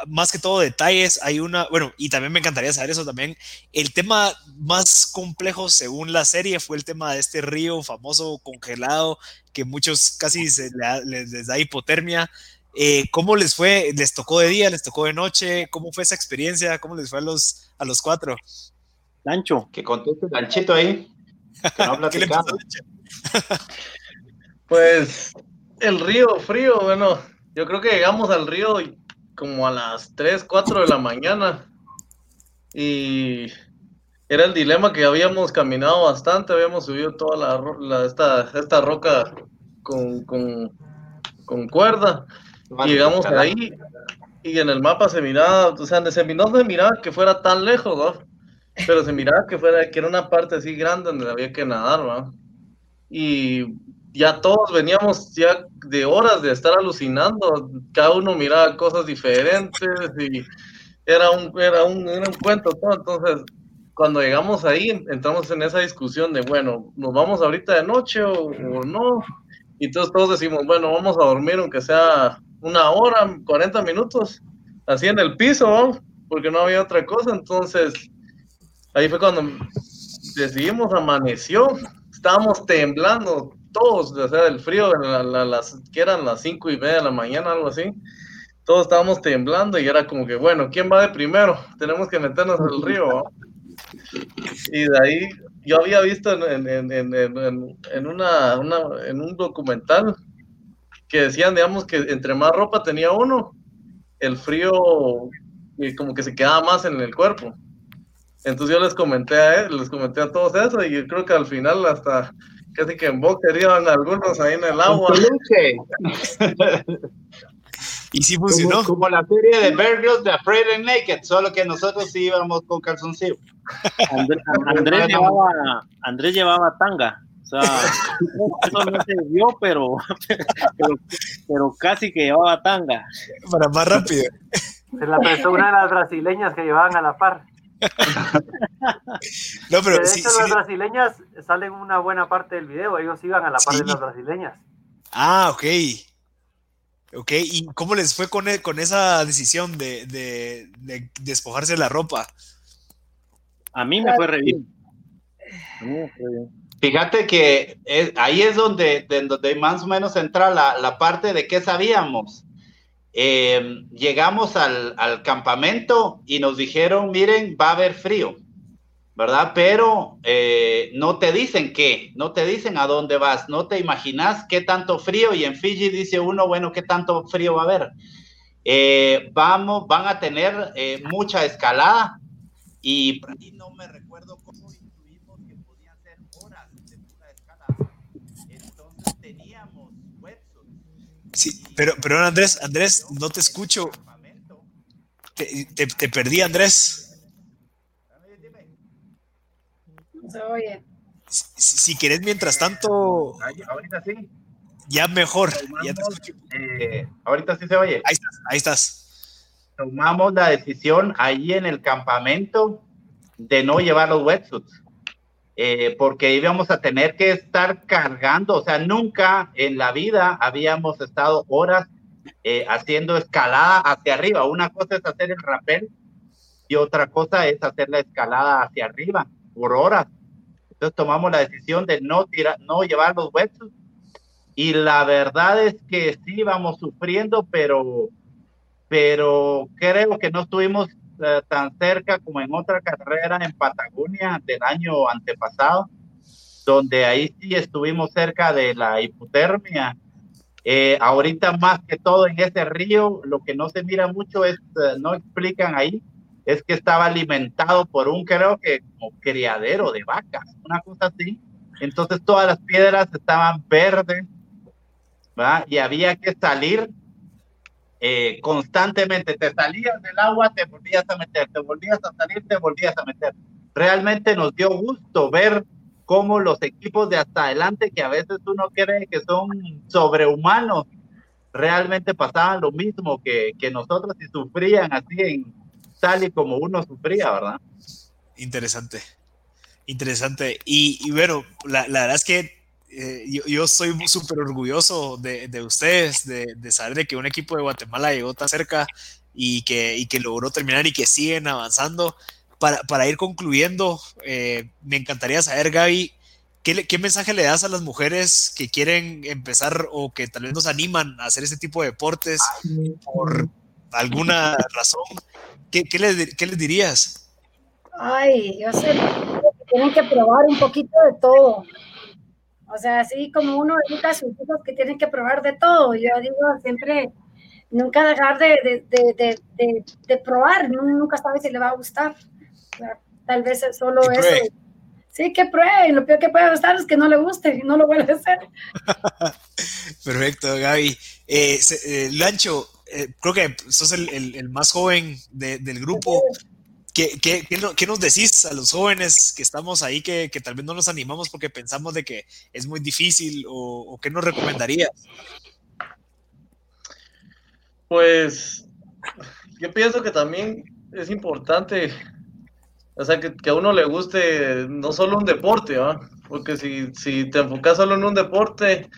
más que todo detalles, hay una, bueno, y también me encantaría saber eso también. El tema más complejo según la serie fue el tema de este río famoso congelado que muchos casi se les, da hipotermia. Eh, ¿Cómo les fue? ¿Les tocó de día? ¿Les tocó de noche? ¿Cómo fue esa experiencia? ¿Cómo les fue a los, a los cuatro? Lancho. Que conteste Lanchito ahí. Que no ¿Qué le pasó, pues el río frío, bueno, yo creo que llegamos al río como a las 3, 4 de la mañana. Y era el dilema que habíamos caminado bastante, habíamos subido toda la, esta, esta roca con, con, cuerda. Y llegamos ahí y en el mapa se miraba, o sea, se, no se miraba que fuera tan lejos, ¿no? Pero se miraba que fuera, que era una parte así grande donde había que nadar, ¿no? Y ya todos veníamos ya de horas de estar alucinando, cada uno miraba cosas diferentes y era un, era un, era un cuento todo. Entonces, cuando llegamos ahí, entramos en esa discusión de, bueno, ¿nos vamos ahorita de noche o, no? Y entonces todos decimos, bueno, vamos a dormir aunque sea una hora, 40 minutos, así en el piso, porque no había otra cosa. Entonces, ahí fue cuando decidimos, amaneció, estábamos temblando, todos, o sea, el frío, las, que eran las cinco y media de la mañana, algo así, todos estábamos temblando y era como que, bueno, ¿quién va de primero? Tenemos que meternos el río. Y de ahí, yo había visto en, un documental que decían, digamos, que entre más ropa tenía uno, el frío como que se quedaba más en el cuerpo. Entonces yo les comenté a él, les comenté a todos eso y creo que al final hasta casi que en boxer iban algunos ahí en el agua. y sí funcionó. Como, la serie de Bear de Afraid and Naked, solo que nosotros sí íbamos con calzoncillo. Andrés, llevaba, Andrés llevaba tanga. O sea, eso no se vio, pero, pero, casi que llevaba tanga. Para más rápido. Se la prestó una de las brasileñas que llevaban a la par. no, pero de hecho, las brasileñas salen una buena parte del video, ellos iban a la par de las brasileñas. Ah, ok. Ok, ¿y cómo les fue con, e, con esa decisión de, de, despojarse de la ropa? A mí me fue re bien. Fíjate que ahí es donde, donde más o menos entra la, la parte de qué sabíamos. Eh, llegamos al, campamento y nos dijeron, miren, va a haber frío, ¿verdad? Pero eh, no te dicen qué, no te dicen a dónde vas, no te imaginas qué tanto frío y en Fiji dice uno, bueno, qué tanto frío va a haber. Eh, vamos, van a tener mucha escalada y, y no me recuerdo cómo Sí, pero, pero Andrés, Andrés, no te escucho. Te, perdí, Andrés. se oye. Si, querés, mientras tanto. Ahorita sí. Ya mejor. Eh, ahorita sí se oye. Ahí estás, ahí estás. Tomamos la decisión ahí en el campamento de no llevar los wetsuits. Eh, porque íbamos a tener que estar cargando, o sea, nunca en la vida habíamos estado horas eh, haciendo escalada hacia arriba. Una cosa es hacer el rappel y otra cosa es hacer la escalada hacia arriba por horas. Entonces tomamos la decisión de no, tirar, no llevar los huesos y la verdad es que sí íbamos sufriendo, pero pero creo que no estuvimos eh, tan cerca como en otra carrera en Patagonia del año antepasado, donde ahí sí estuvimos cerca de la hipotermia. Eh, ahorita más que todo en ese río, lo que no se mira mucho es, eh, no explican ahí, es que estaba alimentado por un, creo que como criadero de vacas, una cosa así. Entonces todas las piedras estaban verdes, ¿va? Y había que salir eh, constantemente. Te salías del agua, te volvías a meter, te volvías a salir, te volvías a meter. Realmente nos dio gusto ver cómo los equipos de hasta adelante, que a veces uno cree que son sobrehumanos, realmente pasaban lo mismo que, que nosotros y sufrían así en tal y como uno sufría, ¿verdad? Interesante, interesante. Y, y la, la verdad es que eh, yo, yo, soy súper orgulloso de, de ustedes, de, de, saber de que un equipo de Guatemala llegó tan cerca y que, y que logró terminar y que siguen avanzando. Para, para ir concluyendo, eh, me encantaría saber, Gaby, ¿qué, ¿qué, mensaje le das a las mujeres que quieren empezar o que tal vez nos animan a hacer este tipo de deportes por alguna razón? ¿Qué, qué, les, qué les dirías? Ay, yo sé, tienen que probar un poquito de todo o sea, así como uno educa a sus hijos que tienen que probar de todo, yo digo siempre, nunca dejar de, de, de, de probar, nunca sabe si le va a gustar. O sea, tal vez solo eso. Pruebe. Sí, que pruebe. Lo peor que puede gustar es que no le guste y no lo vuelve a hacer. Perfecto, Gaby. Eh, eh, Lancho, eh, creo que sos el, el, el más joven del grupo. Sí. ¿Qué, qué, qué, nos decís a los jóvenes que estamos ahí que, que, tal vez no nos animamos porque pensamos de que es muy difícil o, qué nos recomendarías? Pues yo pienso que también es importante, o sea, que, que a uno le guste no solo un deporte, ¿va? porque si, si te enfocas solo en un deporte,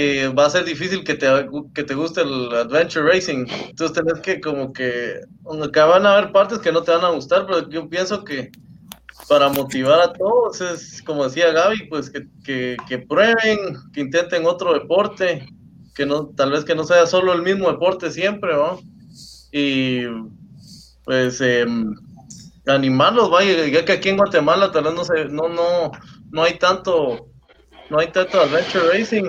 eh, va a ser difícil que te, que te guste el adventure racing. Entonces tenés que como que, aunque van a haber partes que no te van a gustar, pero yo pienso que para motivar a todos es, como decía Gaby, pues que, que, prueben, que intenten otro deporte, que no, tal vez que no sea solo el mismo deporte siempre, ¿no? Y pues eh, animarlos, vaya, ya que aquí en Guatemala tal vez no, se, no, no, no hay tanto, no hay tanto adventure racing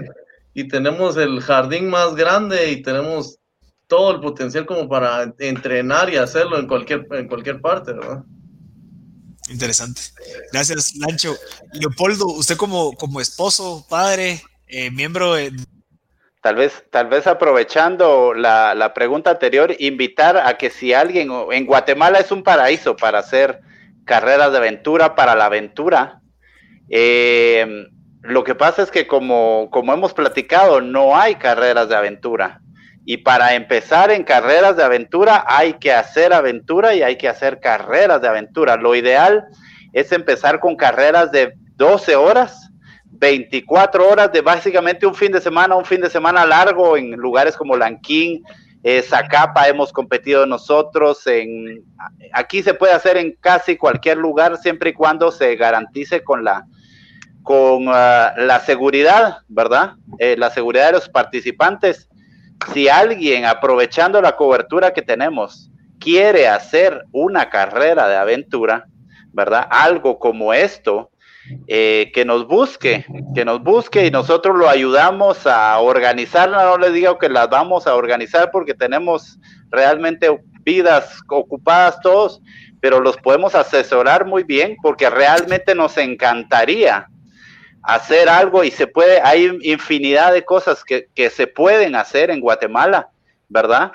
y tenemos el jardín más grande y tenemos todo el potencial como para entrenar y hacerlo en cualquier, en cualquier parte, ¿verdad? Interesante. Gracias, Lancho. Leopoldo, usted como, como esposo, padre, eh, miembro de... Tal vez, tal vez aprovechando la, la, pregunta anterior, invitar a que si alguien, en Guatemala es un paraíso para hacer carreras de aventura, para la aventura. Eh, lo que pasa es que como, como hemos platicado, no hay carreras de aventura. Y para empezar en carreras de aventura hay que hacer aventura y hay que hacer carreras de aventura. Lo ideal es empezar con carreras de 12 horas, 24 horas de básicamente un fin de semana, un fin de semana largo en lugares como Lanquín, eh, Zacapa hemos competido nosotros. En, aquí se puede hacer en casi cualquier lugar siempre y cuando se garantice con la, con uh, la seguridad, ¿verdad? Eh, la seguridad de los participantes. Si alguien, aprovechando la cobertura que tenemos, quiere hacer una carrera de aventura, ¿verdad? Algo como esto, eh, que nos busque, que nos busque y nosotros lo ayudamos a organizarla. No les digo que las vamos a organizar porque tenemos realmente vidas ocupadas todos, pero los podemos asesorar muy bien porque realmente nos encantaría hacer algo y se puede, hay infinidad de cosas que, que se pueden hacer en Guatemala, ¿verdad?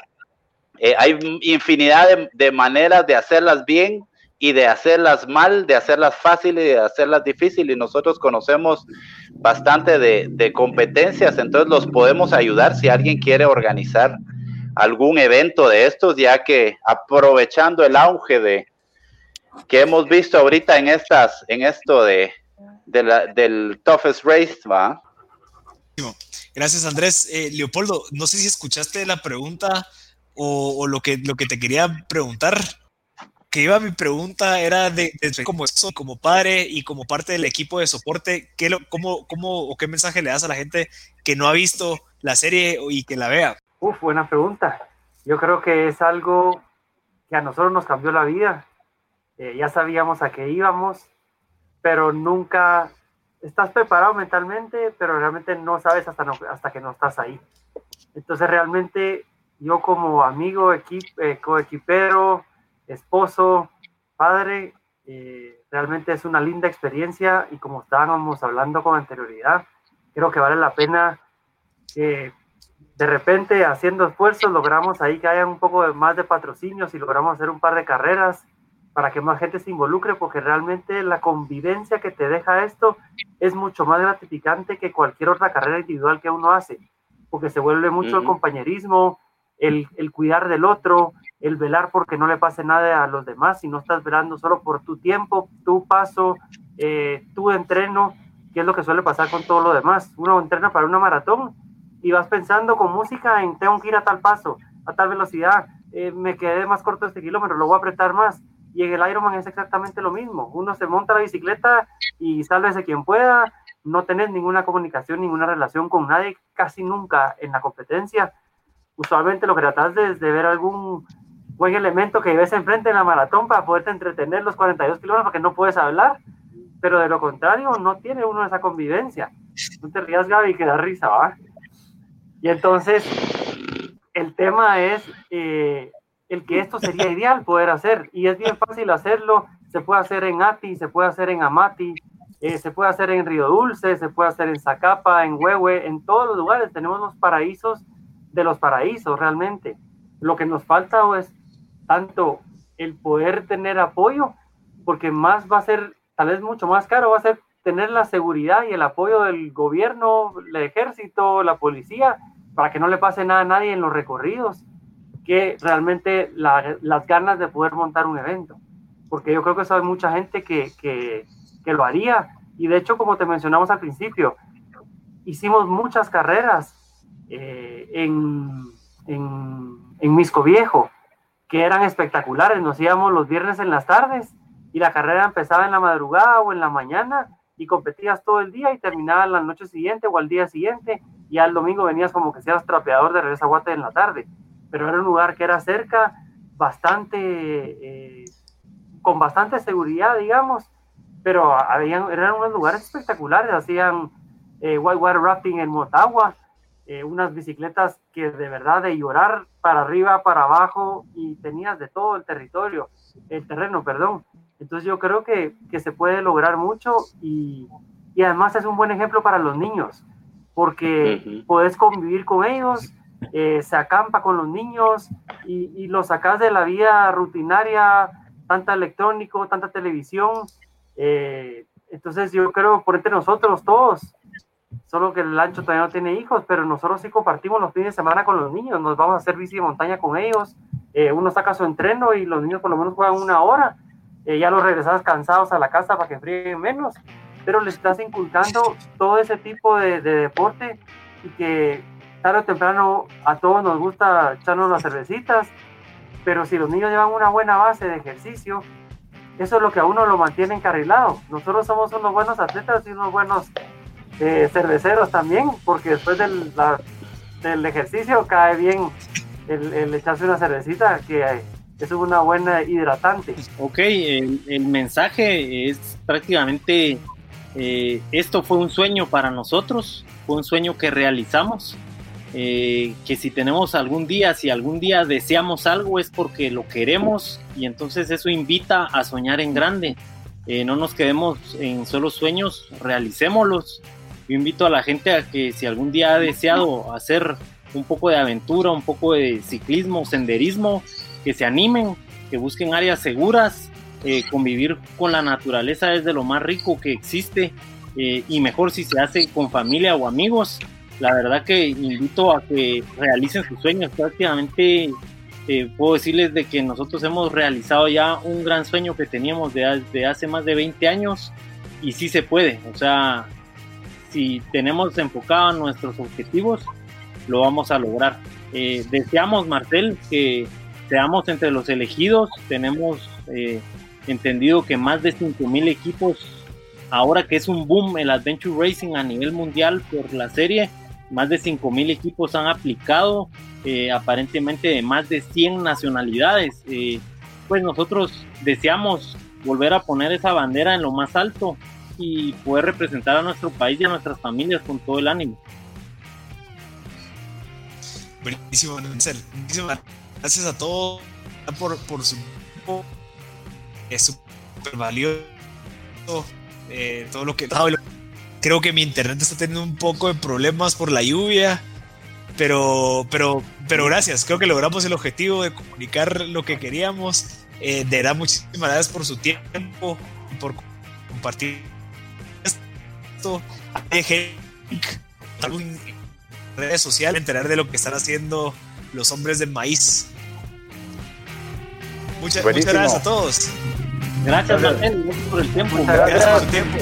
Eh, hay infinidad de, de, maneras de hacerlas bien y de hacerlas mal, de hacerlas fáciles y de hacerlas difíciles. Y nosotros conocemos bastante de, de competencias, entonces los podemos ayudar si alguien quiere organizar algún evento de estos, ya que aprovechando el auge de que hemos visto ahorita en estas, en esto de, de la, del toughest race, ¿va? Gracias, Andrés. Eh, Leopoldo, no sé si escuchaste la pregunta o, o, lo, que, lo que te quería preguntar. Que iba mi pregunta era de, de como, como padre y como parte del equipo de soporte, ¿qué lo, cómo, cómo, o qué mensaje le das a la gente que no ha visto la serie y que la vea? Uf, buena pregunta. yo creo que es algo que a nosotros nos cambió la vida. Eh, ya sabíamos a qué íbamos, pero nunca estás preparado mentalmente, pero realmente no sabes hasta, hasta que no estás ahí. Entonces realmente yo como amigo, equip, eh, coequipero, esposo, padre, eh, realmente es una linda experiencia y como estábamos hablando con anterioridad, creo que vale la pena que de repente haciendo esfuerzos logramos ahí que haya un poco más de patrocinios y logramos hacer un par de carreras para que más gente se involucre, porque realmente la convivencia que te deja esto es mucho más gratificante que cualquier otra carrera individual que uno hace, porque se vuelve mucho el compañerismo, el, el, cuidar del otro, el velar porque no le pase nada a los demás, y no estás velando solo por tu tiempo, tu paso, eh, tu entreno, que es lo que suele pasar con todo lo demás. Uno entrena para una maratón y vas pensando con música en tengo que ir a tal paso, a tal velocidad, eh, me quedé más corto este kilómetro, lo voy a apretar más. Y en el Ironman es exactamente lo mismo. Uno se monta la bicicleta y sálvese quien pueda, no tenés ninguna comunicación, ninguna relación con nadie, casi nunca en la competencia. Usualmente lo que tratás es de ver algún buen elemento que ves enfrente en la maratón para poderte entretener los 42 kilómetros porque no puedes hablar, pero de lo contrario no tiene uno esa convivencia. No te rías, Gaby, que da risa, ¿va? Y entonces, el tema es eh, el que esto sería ideal poder hacer, y es bien fácil hacerlo, se puede hacer en ATI, se puede hacer en Amati, eh, se puede hacer en Río Dulce, se puede hacer en Zacapa, en Huehue, en todos los lugares. Tenemos los paraísos de los paraísos realmente. Lo que nos falta es tanto el poder tener apoyo, porque más va a ser, tal vez mucho más caro, va a ser tener la seguridad y el apoyo del gobierno, el ejército, la policía, para que no le pase nada a nadie en los recorridos, que realmente las ganas de poder montar un evento. Porque yo creo que eso hay mucha gente que, que, que lo haría. Y de hecho, como te mencionamos al principio, hicimos muchas carreras eh, en, en, en Misco Viejo, que eran espectaculares. Nos íbamos los viernes en las tardes y la carrera empezaba en la madrugada o en la mañana y competías todo el día y terminaba la noche siguiente o al día siguiente y al domingo venías como que seas trapeador de regreso a Guate en la tarde. Pero era un lugar que era cerca, bastante, eh, con bastante seguridad, digamos, pero habían, eran unos lugares espectaculares, hacían eh, whitewater rafting en Motagua, eh, unas bicicletas que de verdad de llorar para arriba, para abajo y tenías de todo el territorio, el terreno, perdón. Entonces yo creo que, que se puede lograr mucho y, y, además es un buen ejemplo para los niños, porque puedes convivir con ellos, eh, se acampa con los niños y, y los sacas de la vida rutinaria, tanta electrónico, tanta televisión. Eh, entonces yo creo por entre nosotros todos solo que el Lancho todavía no tiene hijos, pero nosotros sí compartimos los fines de semana con los niños, nos vamos a hacer bici de montaña con ellos, eh, uno saca su entreno y los niños por lo menos juegan una hora, eh, ya los regresas cansados a la casa para que fríen menos, pero les estás inculcando todo ese tipo de, de deporte y que tarde o temprano a todos nos gusta echarnos las cervecitas, pero si los niños llevan una buena base de ejercicio, eso es lo que a uno lo mantiene encarrilado. Nosotros somos unos buenos atletas y unos buenos eh, cerveceros también, porque después del, del ejercicio cae bien el, echarse una cervecita, que es una buena hidratante. Ok, el, el mensaje es prácticamente, eh, esto fue un sueño para nosotros, fue un sueño que realizamos. Eh, que si tenemos algún día, si algún día deseamos algo es porque lo queremos y entonces eso invita a soñar en grande. no nos quedemos en solo sueños, realicémoslos yo invito a la gente a que si algún día ha deseado hacer un poco de aventura, un poco de ciclismo, senderismo, que se animen, que busquen áreas seguras, eh, convivir con la naturaleza es de lo más rico que existe eh, y mejor si se hace con familia o amigos. La verdad que invito a que realicen sus sueños. Prácticamente eh, puedo decirles de que nosotros hemos realizado ya un gran sueño que teníamos de, hace más de 20 años y sí se puede. O sea, si tenemos enfocados nuestros objetivos, lo vamos a lograr. Eh, deseamos, Marcel, que seamos entre los elegidos. Tenemos eh, entendido que más de 5.000 equipos, ahora que es un boom el Adventure Racing a nivel mundial por la serie, más de 5 mil equipos han aplicado, eh, aparentemente de más de 100 nacionalidades. Eh, pues nosotros deseamos volver a poner esa bandera en lo más alto y poder representar a nuestro país y a nuestras familias con todo el ánimo. Buenísimo, Muchísimas gracias a todos por, por su tiempo. Es súper valioso eh, todo lo que creo que mi internet está teniendo un poco de problemas por la lluvia pero pero pero gracias. Creo que logramos el objetivo de comunicar lo que queríamos. Eh, de verdad muchísimas gracias por su tiempo por compartir esto. En redes sociales enterar de lo que están haciendo los hombres del maíz. Muchas, muchas gracias a todos. Gracias. Gracias. Por el tiempo. Gracias por el tiempo.